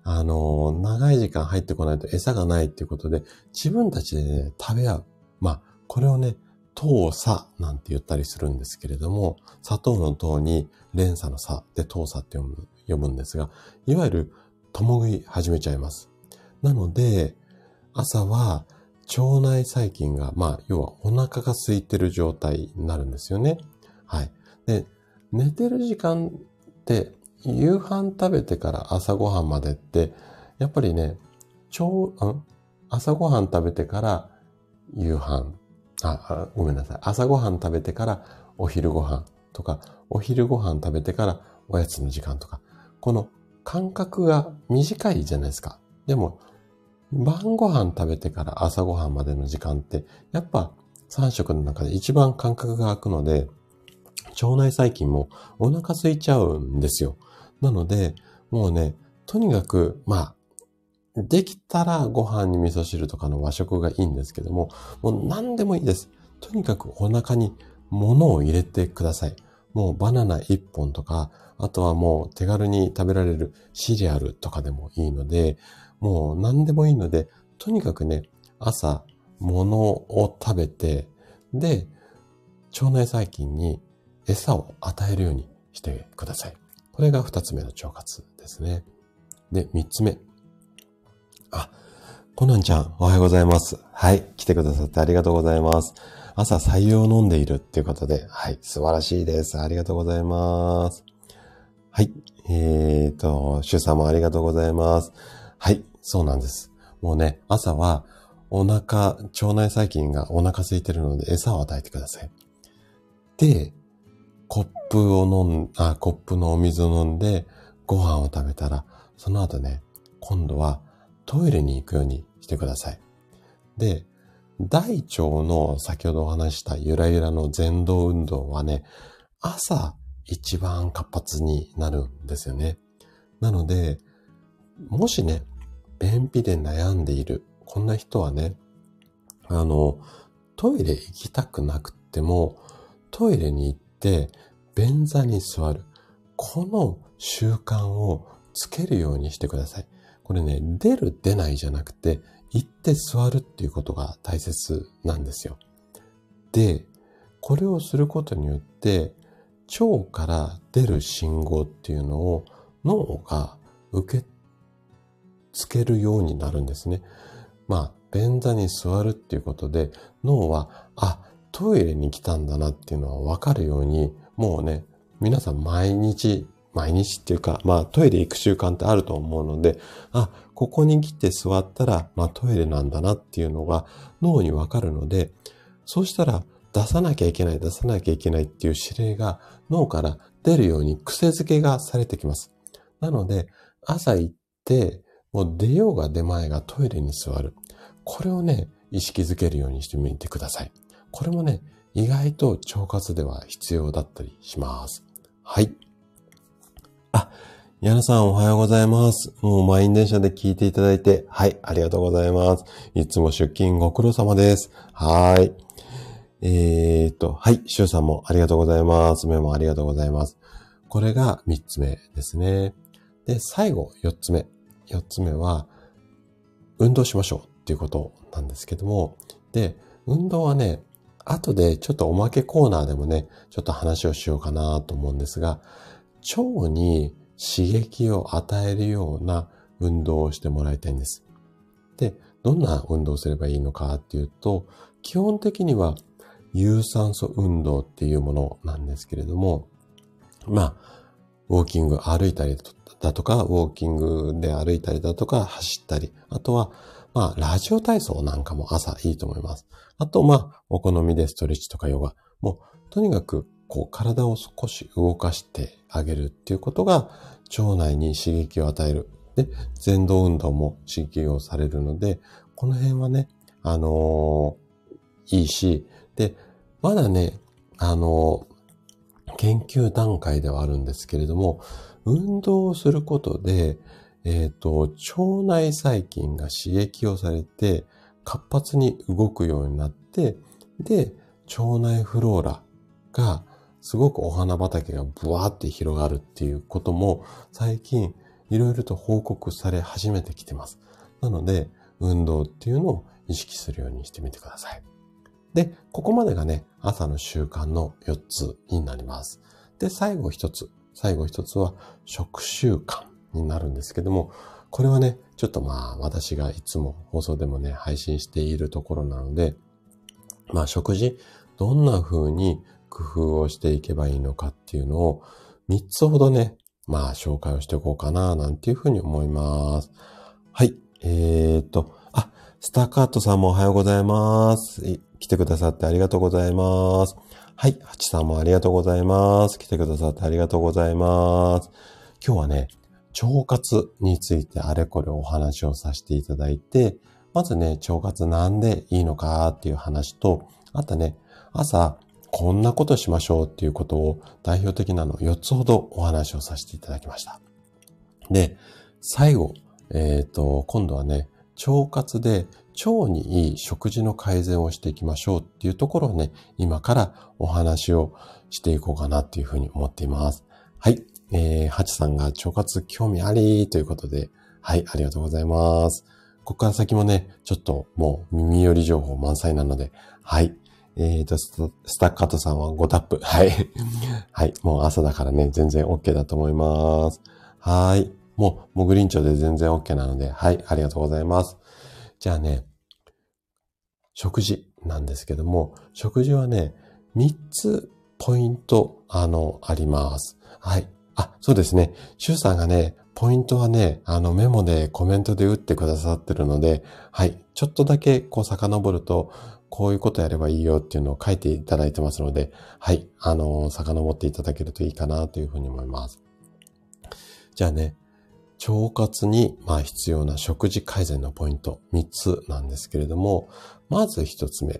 あの、長い時間入ってこないと餌がないっていうことで、自分たちでね、食べ合う。まあ、これをね、糖差なんて言ったりするんですけれども、砂糖の糖に連鎖の差で糖差って読む読むんですが、いわゆる共食い始めちゃいます。なので、朝は腸内細菌が、まあ、要はお腹が空いてる状態になるんですよね。はい。で、寝てる時間って夕飯食べてから朝ごはんまでって、やっぱりね、腸、ん？朝ごはん食べてから夕飯あ、ごめんなさい。朝ごはん食べてからお昼ご飯とか、お昼ご飯食べてからおやつの時間とか、この間隔が短いじゃないですか。でも、晩ご飯食べてから朝ごはんまでの時間って、やっぱ3食の中で一番間隔が空くので、腸内細菌もお腹空いちゃうんですよ。なので、もうね、とにかく、まあ、できたらご飯に味噌汁とかの和食がいいんですけども、もう何でもいいです。とにかくお腹に物を入れてください。もうバナナ1本とか、あとはもう手軽に食べられるシリアルとかでもいいので、もう何でもいいので、とにかくね、朝、物を食べて、で、腸内細菌に餌を与えるようにしてください。これが二つ目の腸活ですね。で、三つ目。あ、コナンちゃん、おはようございます。はい、来てくださってありがとうございます。朝採用を飲んでいるっていうことで、はい、素晴らしいです。ありがとうございます。はい、えーと、主さんもありがとうございます。はい、そうなんです。もうね、朝はお腹、腸内細菌がお腹空いてるので餌を与えてください。で、コップを飲ん、あ、コップのお水を飲んでご飯を食べたら、その後ね、今度はトイレに行くようにしてください。で、大腸の先ほどお話したゆらゆらの前動運動はね、朝一番活発になるんですよね。なので、もしね、便秘で悩んでいる、こんな人はね、あの、トイレ行きたくなくても、トイレに行って、便座に座る。この習慣をつけるようにしてください。これね、出る出ないじゃなくて、行って座るっていうことが大切なんですよ。で、これをすることによって、腸から出る信号っていうのを脳が受け付けるようになるんですね。まあ、便座に座るっていうことで、脳は、あ、トイレに来たんだなっていうのはわかるように、もうね、皆さん毎日毎日っていうか、まあトイレ行く習慣ってあると思うので、あ、ここに来て座ったら、まあトイレなんだなっていうのが脳にわかるので、そうしたら出さなきゃいけない、出さなきゃいけないっていう指令が脳から出るように癖づけがされてきます。なので、朝行って、もう出ようが出前がトイレに座る。これをね、意識づけるようにしてみてください。これもね、意外と腸活では必要だったりします。はい。あ、矢野さんおはようございます。もう満員電車で聞いていただいて、はい、ありがとうございます。いつも出勤ご苦労様です。はい。えー、っと、はい、シュウさんもありがとうございます。メモありがとうございます。これが3つ目ですね。で、最後4つ目。4つ目は、運動しましょうっていうことなんですけども、で、運動はね、後でちょっとおまけコーナーでもね、ちょっと話をしようかなと思うんですが、腸に刺激を与えるような運動をしてもらいたいんです。で、どんな運動をすればいいのかっていうと、基本的には有酸素運動っていうものなんですけれども、まあ、ウォーキング歩いたりだとか、ウォーキングで歩いたりだとか、走ったり、あとは、まあ、ラジオ体操なんかも朝いいと思います。あと、まあ、お好みでストレッチとかヨガ。もう、とにかくこう体を少し動かしてあげるっていうことが腸内に刺激を与える。で、前動運動も刺激をされるので、この辺はね、あのー、いいし、で、まだね、あのー、研究段階ではあるんですけれども、運動をすることで、えっ、ー、と、腸内細菌が刺激をされて、活発に動くようになって、で、腸内フローラがすごくお花畑がブワーって広がるっていうことも最近いろいろと報告され始めてきてます。なので、運動っていうのを意識するようにしてみてください。で、ここまでがね、朝の習慣の4つになります。で、最後1つ。最後1つは食習慣になるんですけども、これはね、ちょっとまあ私がいつも放送でもね、配信しているところなので、まあ食事、どんな風に工夫をしていけばいいのかっていうのを3つほどね、まあ紹介をしておこうかななんていうふうに思います。はい。えーと、あ、スターカートさんもおはようございます。来てくださってありがとうございます。はい。ハチさんもありがとうございます。来てくださってありがとうございます。今日はね、腸活についてあれこれお話をさせていただいて、まずね、腸活なんでいいのかっていう話と、あとね、朝こんなことしましょうっていうことを代表的なの4つほどお話をさせていただきました。で、最後、えっ、ー、と、今度はね、腸活で腸にいい食事の改善をしていきましょうっていうところをね、今からお話をしていこうかなっていうふうに思っています。はい。えー、ハチさんが腸活興味ありということで、はい、ありがとうございます。ここから先もね、ちょっともう耳寄り情報満載なので、はい。えーと、スタッカートさんは5タップ。[LAUGHS] はい。はい。もう朝だからね、全然 OK だと思います。はい。もう、もぐりんちょで全然 OK なので、はい。ありがとうございます。じゃあね、食事なんですけども、食事はね、3つポイント、あの、あります。はい。あ、そうですね。シュウさんがね、ポイントはね、あのメモでコメントで打ってくださってるので、はい。ちょっとだけこう遡ると、こういうことやればいいよっていうのを書いていただいてますので、はい。あの、遡っていただけるといいかなというふうに思います。じゃあね、腸活にまあ必要な食事改善のポイント3つなんですけれども、まず1つ目。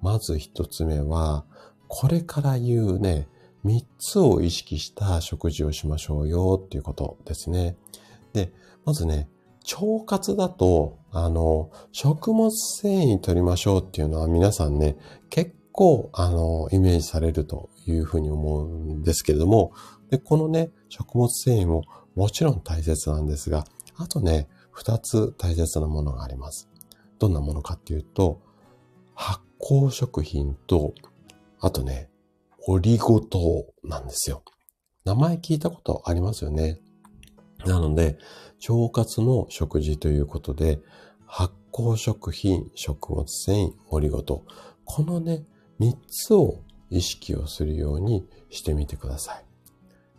まず1つ目は、これから言うね、3つを意識した食事をしましょうよっていうことですね。で、まずね、腸活だと、あの、食物繊維取りましょうっていうのは皆さんね、結構、あの、イメージされるというふうに思うんですけれども、で、このね、食物繊維ももちろん大切なんですが、あとね、二つ大切なものがあります。どんなものかっていうと、発酵食品と、あとね、オリゴ糖なんですよ。名前聞いたことありますよね。なので、腸活の食事ということで、発酵食品、食物繊維、オリゴ糖。このね、三つを意識をするようにしてみてください。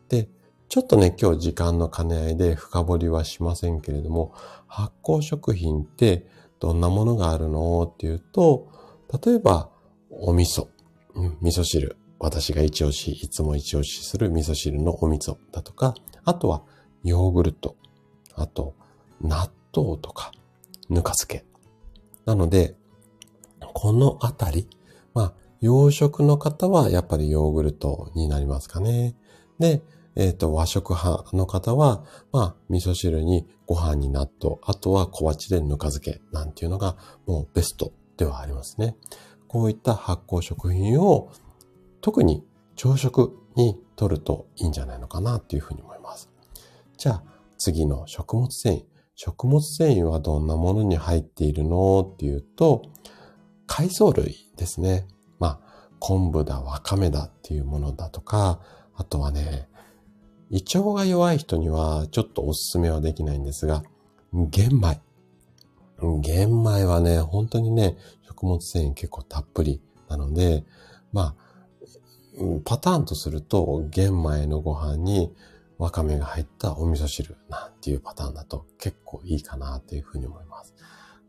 で、ちょっとね、今日時間の兼ね合いで深掘りはしませんけれども、発酵食品ってどんなものがあるのっていうと、例えば、お味噌、うん、味噌汁、私が一押し、いつも一押しする味噌汁のお味噌だとか、あとはヨーグルト、あと納豆とか、ぬか漬け。なので、このあたり、まあ、洋食の方はやっぱりヨーグルトになりますかね。で、えっ、ー、と、和食派の方は、まあ、味噌汁にご飯に納豆、あとは小鉢でぬか漬けなんていうのがもうベストではありますね。こういった発酵食品を特に朝食に取るといいんじゃないのかなっていうふうに思います。じゃあ、次の食物繊維。食物繊維はどんなものに入っているの？っていうと、海藻類ですね。まあ、昆布だ、わかめだっていうものだとか、あとはね、胃腸が弱い人にはちょっとおすすめはできないんですが、玄米。玄米はね、本当にね、食物繊維結構たっぷりなので、まあ、パターンとすると、玄米のご飯にわかめが入ったお味噌汁なんていうパターンだと結構いいかなというふうに思います。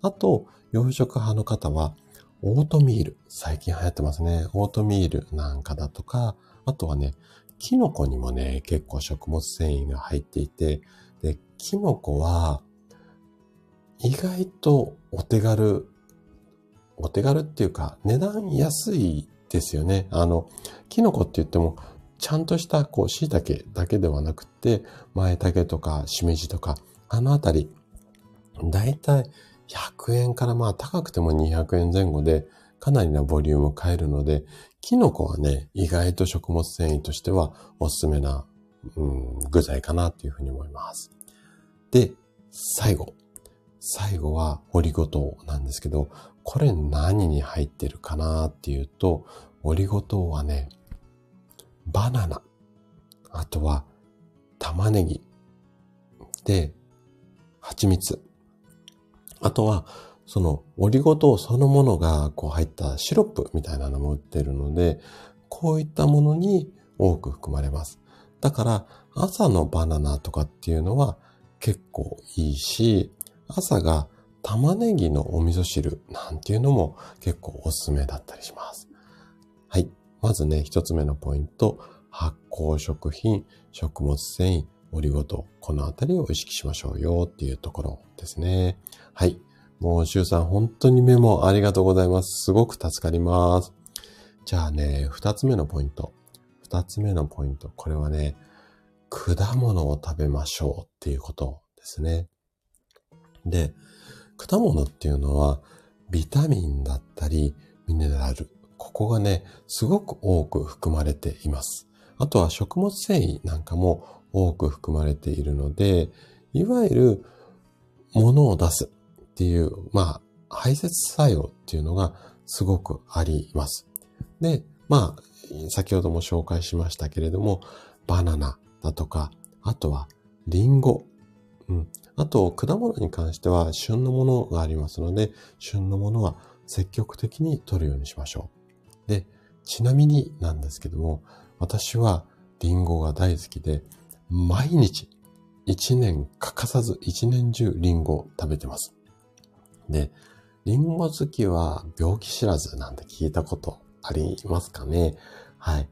あと、洋食派の方は、オートミール。最近流行ってますね。オートミールなんかだとか、あとはね、キノコにもね、結構食物繊維が入っていて、で、キノコは、意外とお手軽、お手軽っていうか、値段安いですよね。あの、キノコって言っても、ちゃんとした、こう、椎茸だけではなくて、前茸とか、しめじとか、あのあたり、だいたい100円からまあ高くても200円前後で、かなりなボリュームを変えるので、キノコはね、意外と食物繊維としてはおすすめな、うん、具材かなっていうふうに思います。で、最後。最後はオリゴ糖なんですけど、これ何に入ってるかなっていうと、オリゴ糖はね、バナナ、あとは玉ねぎ、で、蜂蜜、あとはそのオリゴ糖そのものがこう入ったシロップみたいなのも売ってるので、こういったものに多く含まれます。だから朝のバナナとかっていうのは結構いいし、朝が玉ねぎのお味噌汁なんていうのも結構おすすめだったりします。まずね、一つ目のポイント、発酵食品、食物繊維、オリゴ糖、このあたりを意識しましょうよっていうところですね。はい。もう、シュウさん、本当にメモありがとうございます。すごく助かります。じゃあね、二つ目のポイント。二つ目のポイント。これはね、果物を食べましょうっていうことですね。で、果物っていうのは、ビタミンだったり、ミネラル、ここがね、すごく多く含まれています。あとは食物繊維なんかも多く含まれているので、いわゆる物を出すっていう、まあ、排泄作用っていうのがすごくあります。で、まあ、先ほども紹介しましたけれども、バナナだとか、あとはリンゴ、うん。あと、果物に関しては旬のものがありますので、旬のものは積極的に取るようにしましょう。で、ちなみになんですけども、私はリンゴが大好きで、毎日一年欠かさず一年中リンゴを食べてます。で、リンゴ好きは病気知らずなんて聞いたことありますかね？はい。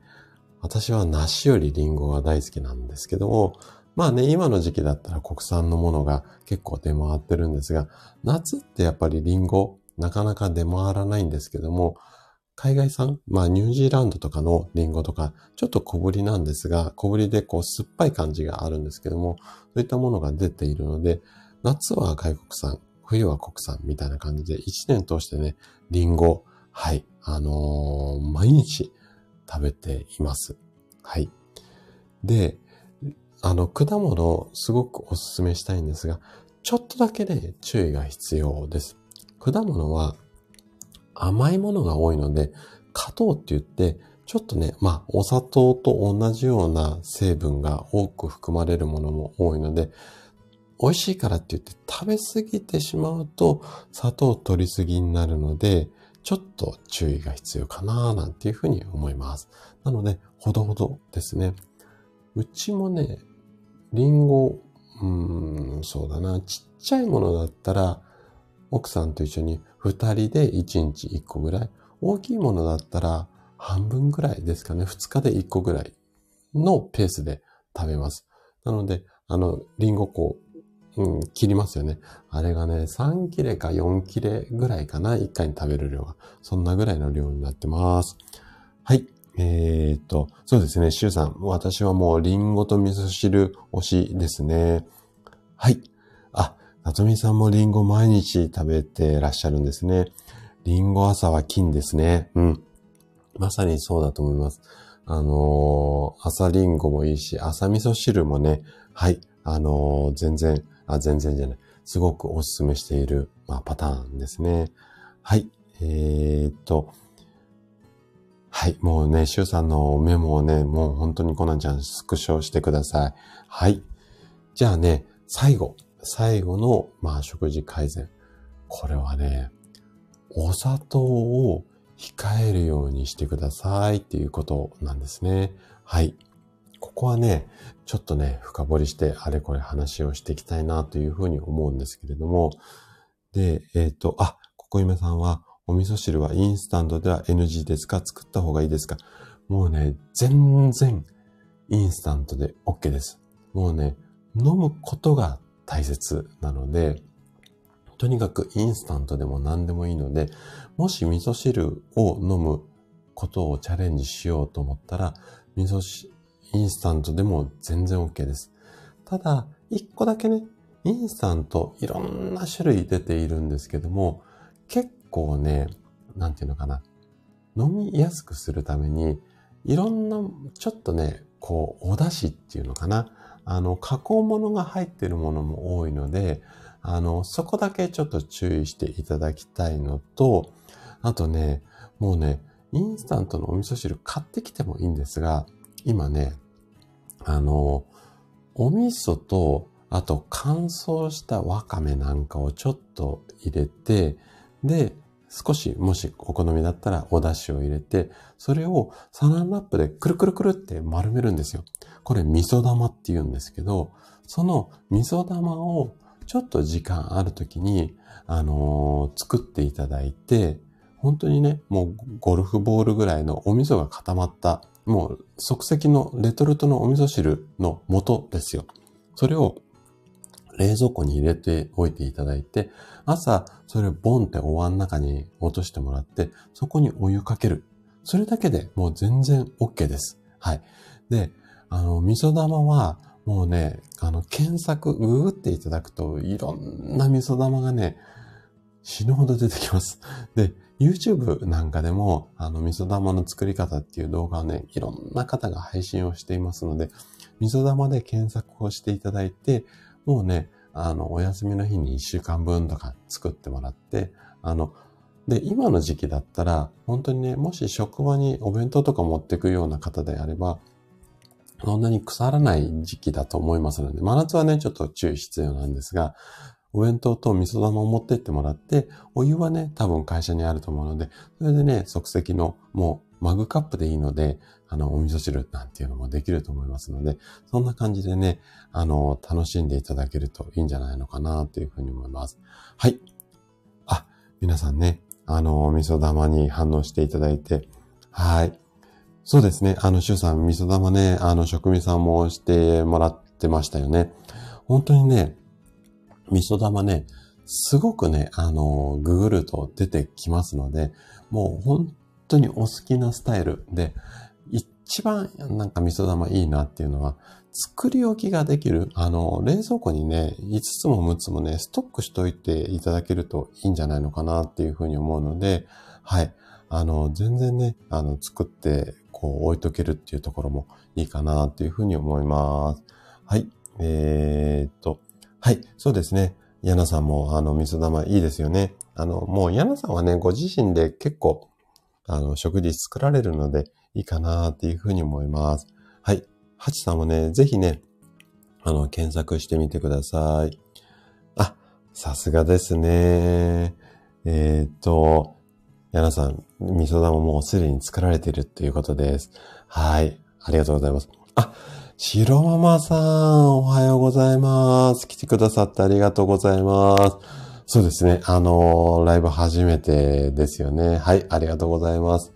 私は梨よりリンゴが大好きなんですけども、まあね、今の時期だったら国産のものが結構出回ってるんですが、夏ってやっぱりリンゴなかなか出回らないんですけども、海外産、まあニュージーランドとかのリンゴとか、ちょっと小ぶりなんですが、小ぶりでこう酸っぱい感じがあるんですけども、そういったものが出ているので、夏は外国産、冬は国産みたいな感じで、一年通してね、リンゴ、はい、あのー、毎日食べています。はい。で、あの、果物、すごくおすすめしたいんですが、ちょっとだけね、注意が必要です。果物は甘いものが多いので、果糖って言って、ちょっとね、まあ、お砂糖と同じような成分が多く含まれるものも多いので、美味しいからって言って食べ過ぎてしまうと砂糖取りすぎになるので、ちょっと注意が必要かななんていうふうに思います。なので、ほどほどですね。うちもね、リンゴ、うーん、そうだな、ちっちゃいものだったら、奥さんと一緒に二人で一日一個ぐらい。大きいものだったら半分ぐらいですかね。二日で一個ぐらいのペースで食べます。なので、あの、リンゴこう、うん、切りますよね。あれがね、3切れか4切れぐらいかな。1回に食べる量が。そんなぐらいの量になってます。はい。えー、っと、そうですね、シュウさん。私はもうリンゴと味噌汁推しですね。はい。あ、なとみさんもリンゴ毎日食べてらっしゃるんですね。リンゴ朝は金ですね。うん。まさにそうだと思います。あのー、朝リンゴもいいし、朝味噌汁もね、はい、あのー、全然、あ、全然じゃない。すごくおすすめしている、まあ、パターンですね。はい。えー、っと、はい。もうね、シュウさんのメモをね、もう本当にコナンちゃんスクショしてください。はい。じゃあね、最後。最後の、まあ、食事改善。これはね、お砂糖を控えるようにしてくださいっていうことなんですね。はい。ここはね、ちょっとね、深掘りしてあれこれ話をしていきたいなというふうに思うんですけれども、で、えっ、ー、と、あ、ここ ime さんは、お味噌汁はインスタントでは NG ですか？作った方がいいですか？もうね、全然インスタントで OK です。もうね、飲むことが大切なので、とにかくインスタントでも何でもいいので、もし味噌汁を飲むことをチャレンジしようと思ったら、味噌汁、インスタントでも全然 OK です。ただ、一個だけね、インスタントいろんな種類出ているんですけども、結構ね、なんていうのかな、飲みやすくするために、いろんな、ちょっとね、こう、お出汁っていうのかな。あの、加工物が入ってるものも多いので、あの、そこだけちょっと注意していただきたいのと、あとね、もうね、インスタントのお味噌汁買ってきてもいいんですが、今ね、あの、お味噌と、あと乾燥したわかめなんかをちょっと入れて、で、少し、もしお好みだったらお出汁を入れて、それをサランラップでくるくるくるって丸めるんですよ。これ味噌玉って言うんですけど、その味噌玉をちょっと時間ある時に、あのー、作っていただいて、本当にね、もうゴルフボールぐらいのお味噌が固まった、もう即席のレトルトのお味噌汁の素ですよ。それを冷蔵庫に入れておいていただいて、朝、それをボンってお椀の中に落としてもらって、そこにお湯かける。それだけでもう全然 OK です。はい。で、あの、味噌玉は、もうね、あの、検索、ググっていただくと、いろんな味噌玉がね、死ぬほど出てきます。で、YouTube なんかでも、あの、味噌玉の作り方っていう動画をね、いろんな方が配信をしていますので、味噌玉で検索をしていただいて、もうね、あの、お休みの日に1週間分とか作ってもらって、あの、で、今の時期だったら、本当にね、もし職場にお弁当とか持ってくような方であれば、そんなに腐らない時期だと思いますので、真夏はね、ちょっと注意必要なんですが、お弁当と味噌玉を持ってってもらって、お湯はね、多分会社にあると思うので、それでね、即席のもうマグカップでいいので、あの、お味噌汁なんていうのもできると思いますので、そんな感じでね、あの、楽しんでいただけるといいんじゃないのかなというふうに思います。はい。あ、皆さんね、あの、お味噌玉に反応していただいて、はい。そうですね。あの、シュウさん、味噌玉ね、あの、職味さんもしてもらってましたよね。本当にね、味噌玉ね、すごくね、あの、ググると出てきますので、もう本当にお好きなスタイルで、一番なんか味噌玉いいなっていうのは、作り置きができる。あの、冷蔵庫にね、5つも6つもね、ストックしといていただけるといいんじゃないのかなっていうふうに思うので、はい。あの、全然ね、あの、作って、こう、置いとけるっていうところもいいかなっていうふうに思います。はい。えー、っと、はい。そうですね。ヤナさんも、あの、味噌玉いいですよね。あの、もうヤナさんはね、ご自身で結構、あの、食事作られるので、いいかなっていうふうに思います。はい。ハチさんもね、ぜひね、あの、検索してみてください。あ、さすがですね。えっ、と、ヤナさん、味噌玉ももうすでに作られているということです。はい。ありがとうございます。あ、白ママさん、おはようございます。来てくださってありがとうございます。そうですね。あの、ライブ初めてですよね。はい、ありがとうございます。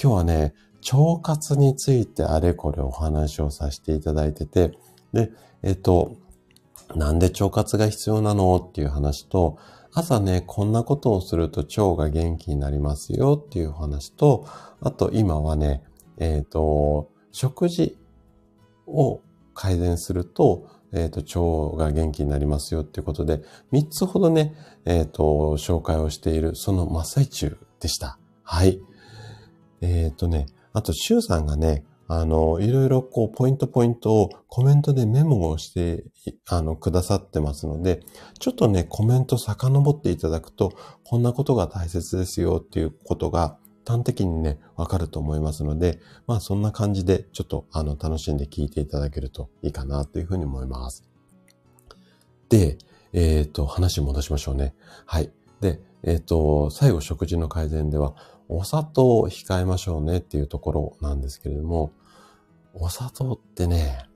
今日はね、腸活についてあれこれお話をさせていただいてて、で、えっと、なんで腸活が必要なのっていう話と、朝ね、こんなことをすると腸が元気になりますよっていう話と、あと今はね、えっ、と、食事を改善すると、えっ、と、腸が元気になりますよっていうことで、3つほどね、えっ、と、紹介をしている、その真っ最中でした。はい。えっ、とね、あと、シュウさんがね、あの、いろいろこう、ポイントポイントをコメントでメモをして、あの、くださってますので、ちょっとね、コメント遡っていただくと、こんなことが大切ですよっていうことが端的にね、わかると思いますので、まあそんな感じで、ちょっとあの、楽しんで聞いていただけるといいかなというふうに思います。で、えっ、ー、と、話戻しましょうね。はい。で、えっ、ー、と、最後食事の改善では、お砂糖を控えましょうねっていうところなんですけれども、お砂糖ってね、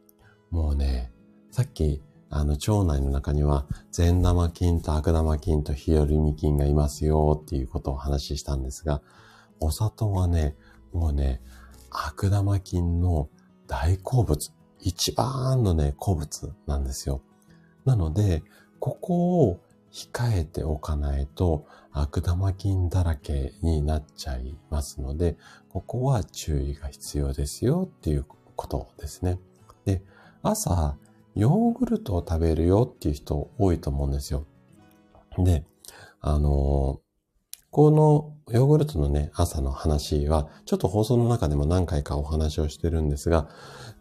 もうね、さっき、あの、腸内の中には、善玉菌と悪玉菌と日和見菌がいますよっていうことをお話ししたんですが、お砂糖はね、もうね、悪玉菌の大好物、一番のね、好物なんですよ。なので、ここを控えておかないと悪玉菌だらけになっちゃいますので、ここは注意が必要ですよっていうことですね。で、朝、ヨーグルトを食べるよっていう人多いと思うんですよ。で、あのこのヨーグルトのね、朝の話は、ちょっと放送の中でも何回かお話をしてるんですが、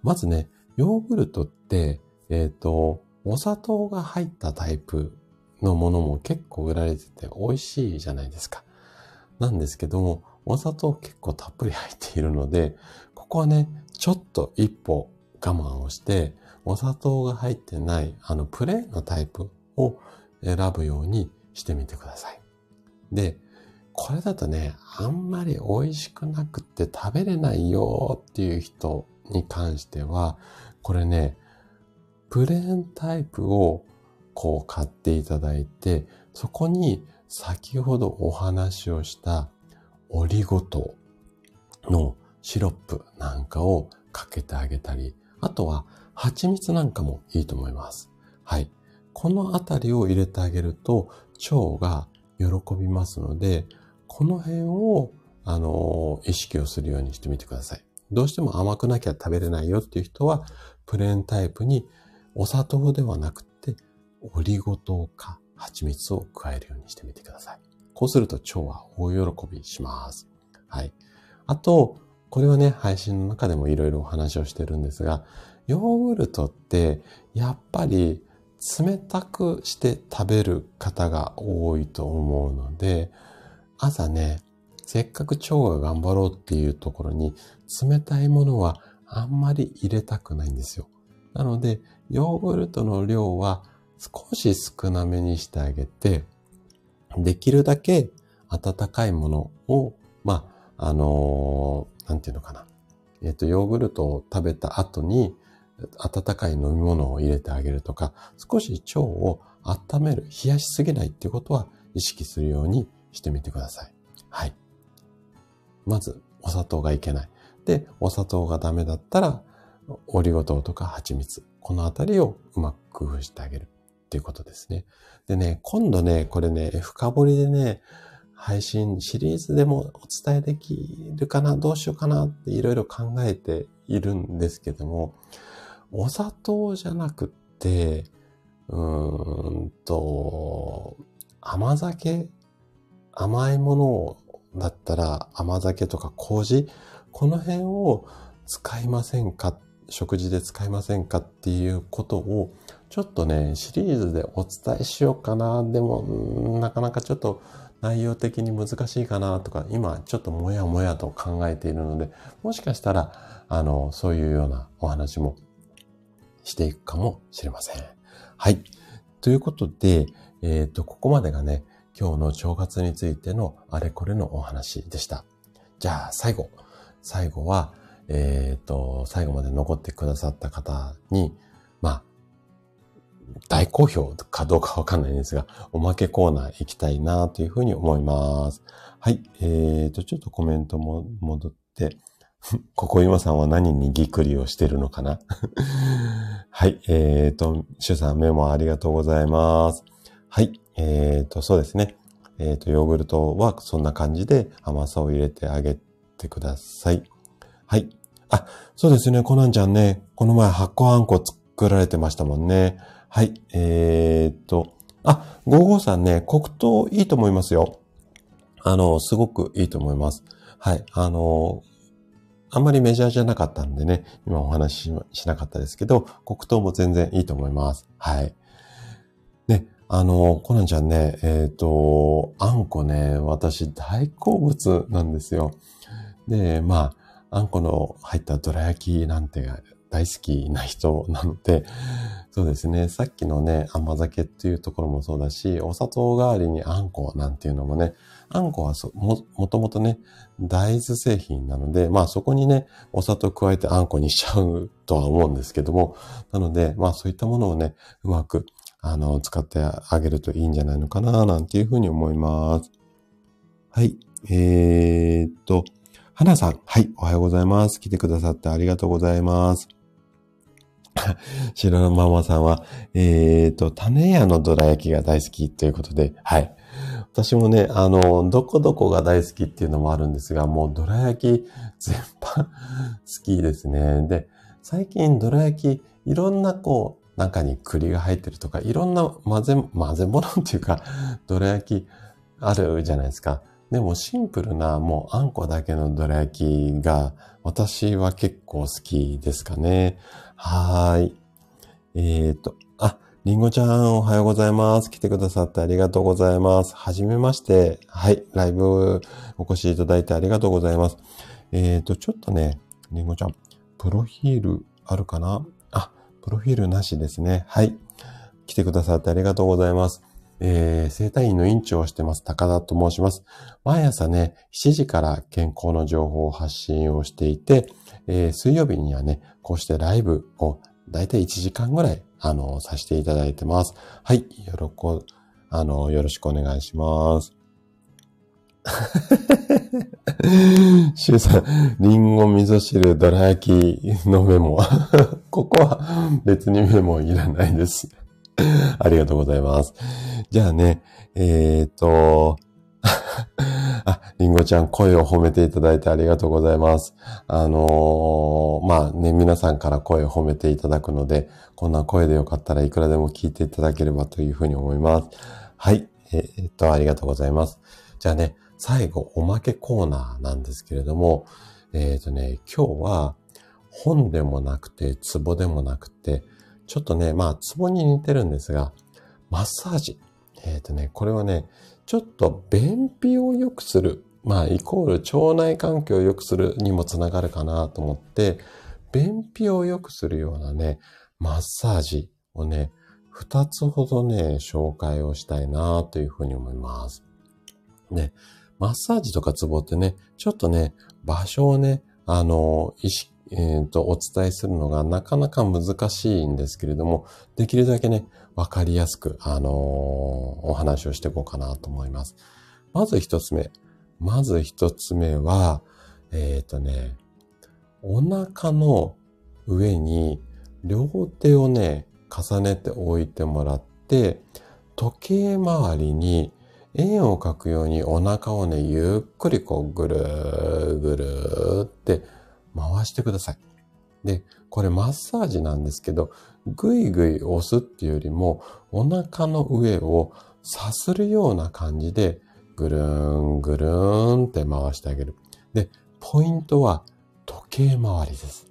まずね、ヨーグルトって、えっ、ー、と、お砂糖が入ったタイプのものも結構売られてて美味しいじゃないですか。なんですけども、お砂糖結構たっぷり入っているので、ここはね、ちょっと一歩我慢をして、お砂糖が入ってない、あの、プレーンのタイプを選ぶようにしてみてください。で、これだとね、あんまり美味しくなくって食べれないよっていう人に関しては、これね、プレーンタイプをこう買っていただいて、そこに先ほどお話をしたオリゴ糖のシロップなんかをかけてあげたり、あとは蜂蜜なんかもいいと思います。はい。このあたりを入れてあげると腸が喜びますので、この辺を、あの、意識をするようにしてみてください。どうしても甘くなきゃ食べれないよっていう人は、プレーンタイプにお砂糖ではなく、オリゴ糖か蜂蜜を加えるようにしてみてください。こうすると腸は大喜びします。はい。あと、これはね、配信の中でもいろいろお話をしてるんですが、ヨーグルトってやっぱり冷たくして食べる方が多いと思うので、朝ね、せっかく腸が頑張ろうっていうところに冷たいものはあんまり入れたくないんですよ。なので、ヨーグルトの量は少し少なめにしてあげて、できるだけ温かいものを、まあ、あのー、なんていうのかな。えっ、と、ヨーグルトを食べた後に、温かい飲み物を入れてあげるとか、少し腸を温める、冷やしすぎないっていうことは意識するようにしてみてください。はい。まず、お砂糖がいけない。で、お砂糖がダメだったら、オリゴ糖とか蜂蜜。このあたりをうまく工夫してあげるっていうことですね。でね、今度ね、これね、深掘りでね、配信シリーズでもお伝えできるかな、どうしようかなっていろいろ考えているんですけども、お砂糖じゃなくって、うーんと、甘酒、甘いものだったら甘酒とか麹、この辺を使いませんか食事で使いませんかっていうことを、ちょっとね、シリーズでお伝えしようかな。でも、なかなかちょっと内容的に難しいかなとか、今ちょっともやもやと考えているので、もしかしたら、あの、そういうようなお話もしていくかもしれません。はい。ということで、えっ、ー、と、ここまでがね、今日の腸活についてのあれこれのお話でした。じゃあ、最後。最後は、えっ、ー、と、最後まで残ってくださった方に、大好評かどうかわかんないんですが、おまけコーナー行きたいなというふうに思います。はい。えっ、ー、と、ちょっとコメントも戻って、[LAUGHS] ここ今さんは何にぎっくりをしてるのかな？[LAUGHS] はい。えっ、ー、と、シュさんメモありがとうございます。はい。えっ、ー、と、そうですね。えっ、ー、と、ヨーグルトはそんな感じで甘さを入れてあげてください。はい。あ、そうですね。コナンちゃんね、この前発酵あんこ作られてましたもんね。はい。えっ、と、あ、55さんね、黒糖いいと思いますよ。あの、すごくいいと思います。はい。あの、あんまりメジャーじゃなかったんでね、今お話ししなかったですけど、黒糖も全然いいと思います。はい。ね、あの、コナンちゃんね、えっ、と、あんこね、私大好物なんですよ。で、まあ、あんこの入ったどら焼きなんて大好きな人なので、[LAUGHS] そうですね。さっきのね、甘酒っていうところもそうだし、お砂糖代わりにあんこなんていうのもね、あんこはも、もともとね、大豆製品なので、まあそこにね、お砂糖加えてあんこにしちゃうとは思うんですけども、なので、まあそういったものをね、うまく、あの、使ってあげるといいんじゃないのかな、なんていうふうに思います。はい。えー、っと、花さん。はい。おはようございます。来てくださってありがとうございます。白のママさんは、えー、と、種屋のどら焼きが大好きということで、はい。私もね、あの、どこどこが大好きっていうのもあるんですが、もうどら焼き全般好きですね。で、最近どら焼き、いろんなこう、中に栗が入ってるとか、いろんな混ぜ、混ぜ物っていうか、どら焼きあるじゃないですか。でもシンプルなもうあんこだけのどら焼きが私は結構好きですかね。はーい。えっ、ー、と、ありんごちゃん、おはようございます。来てくださってありがとうございます。はじめまして。はい。ライブお越しいただいてありがとうございます。えっ、ー、と、ちょっとね、りんごちゃん、プロフィールあるかな？あ、プロフィールなしですね。はい。来てくださってありがとうございます。えー、生体院の院長をしてます、高田と申します。毎朝ね、7時から健康の情報を発信をしていて、えー、水曜日にはね、こうしてライブをだいたい1時間ぐらいあの、させていただいてます。はい。よろこ、あの、よろしくお願いします。[LAUGHS] シュウさん、リンゴ味噌汁、どら焼きのメモ。[LAUGHS] ここは別にメモいらないです。ありがとうございます。じゃあね、えっ、ー、と、[LAUGHS] あ、りんごちゃん、声を褒めていただいてありがとうございます。あのー、まあね、皆さんから声を褒めていただくので、こんな声でよかったらいくらでも聞いていただければというふうに思います。はい。えー、っと、ありがとうございます。じゃあね、最後、おまけコーナーなんですけれども、えっ、とね、今日は本でもなくて、壺でもなくて、ちょっとね、まあ、壺に似てるんですが、マッサージ。えっ、ー、とね、これはね、ちょっと便秘を良くする。まあ、イコール腸内環境を良くするにもつながるかなと思って、便秘を良くするようなね、マッサージをね、二つほどね、紹介をしたいなというふうに思います。で、マッサージとかツボってね、ちょっとね、場所をね、あの、意識、えっ、ー、と、お伝えするのがなかなか難しいんですけれども、できるだけね、わかりやすく、あのー、お話をしていこうかなと思います。まず一つ目。まず一つ目は、えっ、ー、とね、お腹の上に両手をね、重ねて置いてもらって、時計回りに円を描くようにお腹をね、ゆっくりこうぐるーぐるーって回してください。で、これマッサージなんですけど、ぐいぐい押すっていうよりも、お腹の上をさするような感じで、ぐるーんぐるーんって回してあげる。で、ポイントは時計回りです。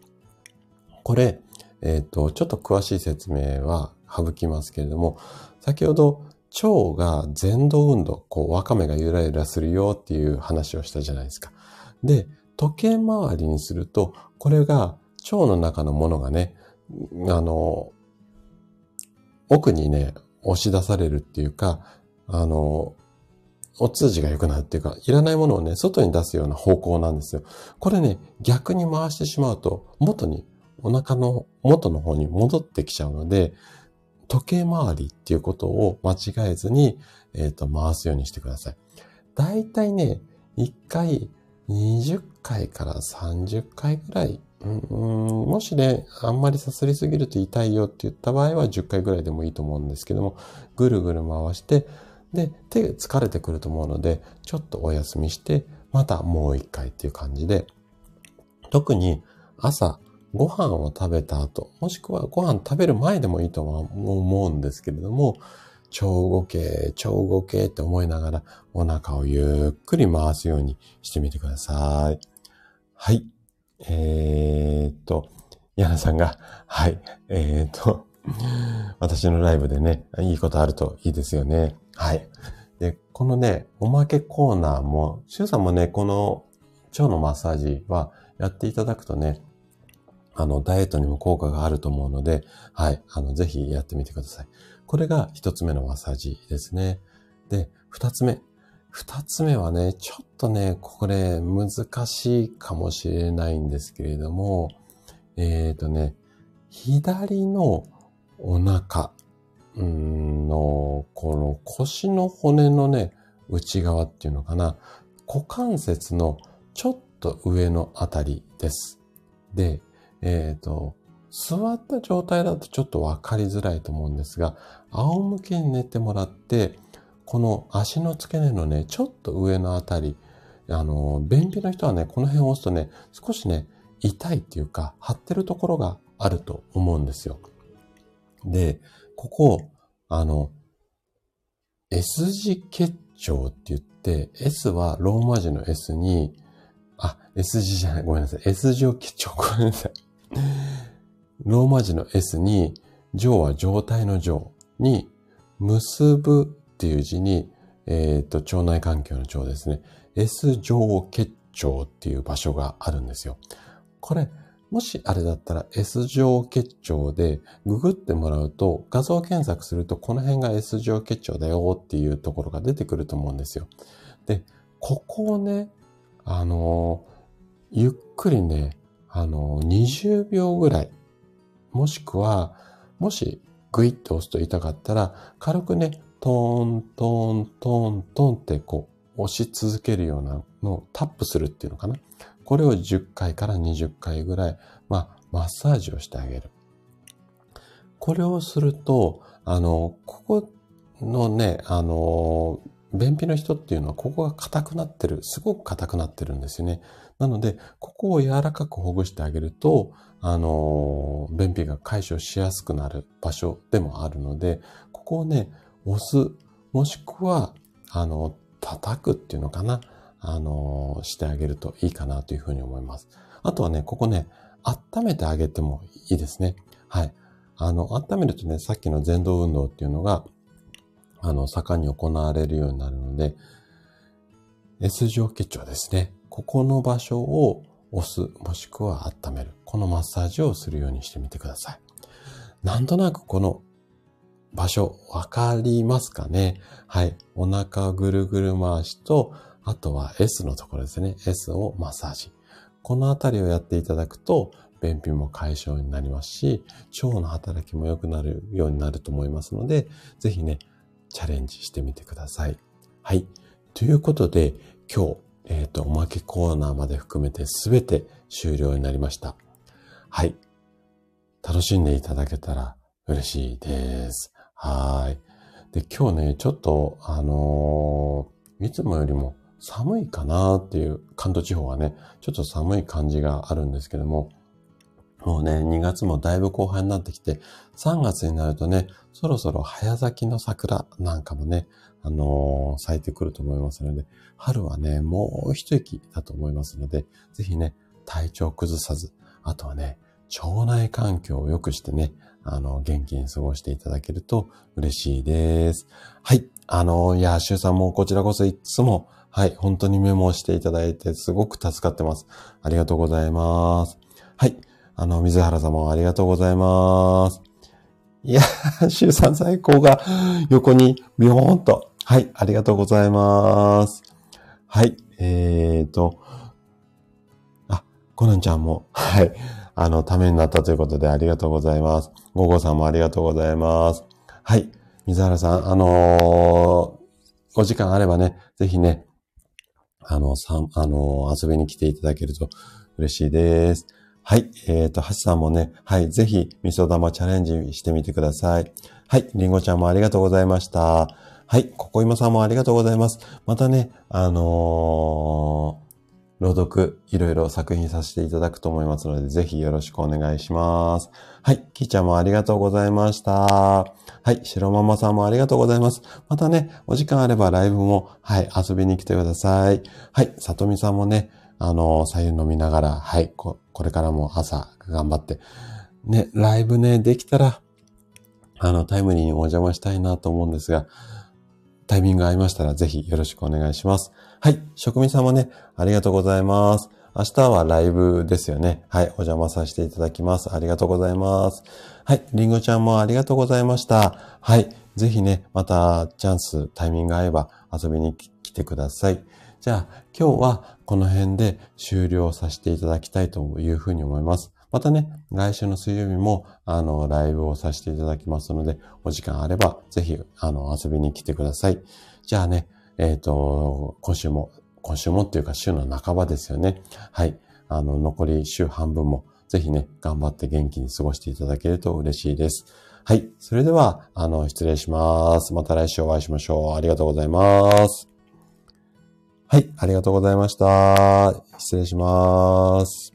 これ、えっ、ー、と、ちょっと詳しい説明は省きますけれども、先ほど腸が前動運動、こう、わかめがゆらゆらするよっていう話をしたじゃないですか。で、時計回りにすると、これが腸の中のものがね、あの、奥にね、押し出されるっていうか、あの、お通じが良くなるっていうか、いらないものをね、外に出すような方向なんですよ。これね、逆に回してしまうと、元に、お腹の元の方に戻ってきちゃうので、時計回りっていうことを間違えずに、えっ、ー、と、回すようにしてください。だいたいね、1回20回から30回ぐらい、もしね、あんまりさすりすぎると痛いよって言った場合は10回ぐらいでもいいと思うんですけども、ぐるぐる回して、で、手疲れてくると思うので、ちょっとお休みして、またもう1回っていう感じで、特に朝ご飯を食べた後、もしくはご飯食べる前でもいいとは思うんですけれども、腸動系、腸動系って思いながらお腹をゆっくり回すようにしてみてください。はい。えー、っと、ヤナさんが、はい。えー、っと、[LAUGHS] 私のライブでね、いいことあるといいですよね。はい。で、このね、おまけコーナーも、シュウさんもね、この腸のマッサージはやっていただくとね、あの、ダイエットにも効果があると思うので、はい、あの、ぜひやってみてください。これが一つ目のマッサージですね。で、二つ目。二つ目はね、ちょっとね、これ難しいかもしれないんですけれども、えっ、ー、とね、左のお腹の、この腰の骨のね、内側っていうのかな、股関節のちょっと上のあたりです。で、えっ、ー、と、座った状態だとちょっとわかりづらいと思うんですが、仰向けに寝てもらって、この足の付け根のね、ちょっと上のあたり、あの、便秘の人はね、この辺を押すとね、少しね、痛いっていうか、張ってるところがあると思うんですよ。で、ここ、あの、S 字結腸って言って、S はローマ字の S に、あ、S 字じゃない、ごめんなさい。S 字を結腸、ごめんなさい。ローマ字の S に、上は状態の上に、結ぶっていう字に、えっ、ー、と、腸内環境の腸ですね。S 状結腸っていう場所があるんですよ。これ、もしあれだったら S 状結腸でググってもらうと画像検索するとこの辺が S 状結腸だよっていうところが出てくると思うんですよ。で、ここをね、あのゆっくりね、あの、20秒ぐらい、もしくは、もしグイッと押すと痛かったら、軽くね、トントントントンってこう、押し続けるようなのをタップするっていうのかな。これを10回から20回ぐらい、まあ、マッサージをしてあげる。これをすると、あの、ここのね、あの、便秘の人っていうのはここが硬くなってる、すごく硬くなってるんですよね。なので、ここを柔らかくほぐしてあげると、あの、便秘が解消しやすくなる場所でもあるので、ここをね、押す、もしくは、あの、叩くっていうのかな。あの、してあげるといいかなというふうに思います。あとはね、ここね、温めてあげてもいいですね。はい。あの、温めるとね、さっきの前動運動っていうのが、あの、盛んに行われるようになるので、S 状結腸ですね。ここの場所を押す、もしくは温める。このマッサージをするようにしてみてください。なんとなくこの場所、わかりますかね？はい。お腹ぐるぐる回しと、あとは S のところですね。S をマッサージ。このあたりをやっていただくと、便秘も解消になりますし、腸の働きも良くなるようになると思いますので、ぜひね、チャレンジしてみてください。はい。ということで、今日、えっ、ー、と、おまけコーナーまで含めて全て終了になりました。はい。楽しんでいただけたら嬉しいです。はい。で、今日ね、ちょっと、あのー、いつもよりも寒いかなっていう、関東地方はね、ちょっと寒い感じがあるんですけども、もうね、2月もだいぶ後半になってきて、3月になるとね、そろそろ早咲きの桜なんかもね、あのー、咲いてくると思いますので、春はね、もう一息だと思いますので、ぜひね、体調崩さず、あとはね、腸内環境を良くしてね、あの、元気に過ごしていただけると嬉しいです。はい。あの、いや、シュウさんもこちらこそいつも、はい、本当にメモしていただいてすごく助かってます。ありがとうございます。はい。あの、水原さんもありがとうございます。いや、シュウさん最高が横にビヨーンと。はい、ありがとうございます。はい、えーと、あ、コナンちゃんも、はい、あの、ためになったということでありがとうございます。ゴーゴーさんもありがとうございます。はい、水原さん、あのー、お時間あればね、ぜひね、あの、さん、あのー、遊びに来ていただけると嬉しいです。はい。えっ、ー、と、はしさんもね、はい。ぜひ、味噌玉チャレンジしてみてください。はい。りんごちゃんもありがとうございました。はい。ここ今さんもありがとうございます。またね、あの、朗読、いろいろ作品させていただくと思いますので、ぜひよろしくお願いします。はい。きーちゃんもありがとうございました。はい。白ママさんもありがとうございます。またね、お時間あればライブも、はい、遊びに来てください。はい。さとみさんもね、あの、左右飲みながら、はい、これからも朝頑張って、ね、ライブね、できたら、あの、タイムリーにお邪魔したいなと思うんですが、タイミング合いましたらぜひよろしくお願いします。はい、職人さんもね、ありがとうございます。明日はライブですよね。はい、お邪魔させていただきます。ありがとうございます。はい、りんごちゃんもありがとうございました。はい、ぜひね、またチャンス、タイミング合えば遊びに来てください。じゃあ、今日はこの辺で終了させていただきたいというふうに思います。またね、来週の水曜日も、あの、ライブをさせていただきますので、お時間あれば、ぜひ、あの、遊びに来てください。じゃあね、えっ、ー、と、今週も、今週もっていうか週の半ばですよね。はい。あの、残り週半分も、ぜひね、頑張って元気に過ごしていただけると嬉しいです。はい。それでは、あの、失礼します。また来週お会いしましょう。ありがとうございます。はい、ありがとうございました。失礼します。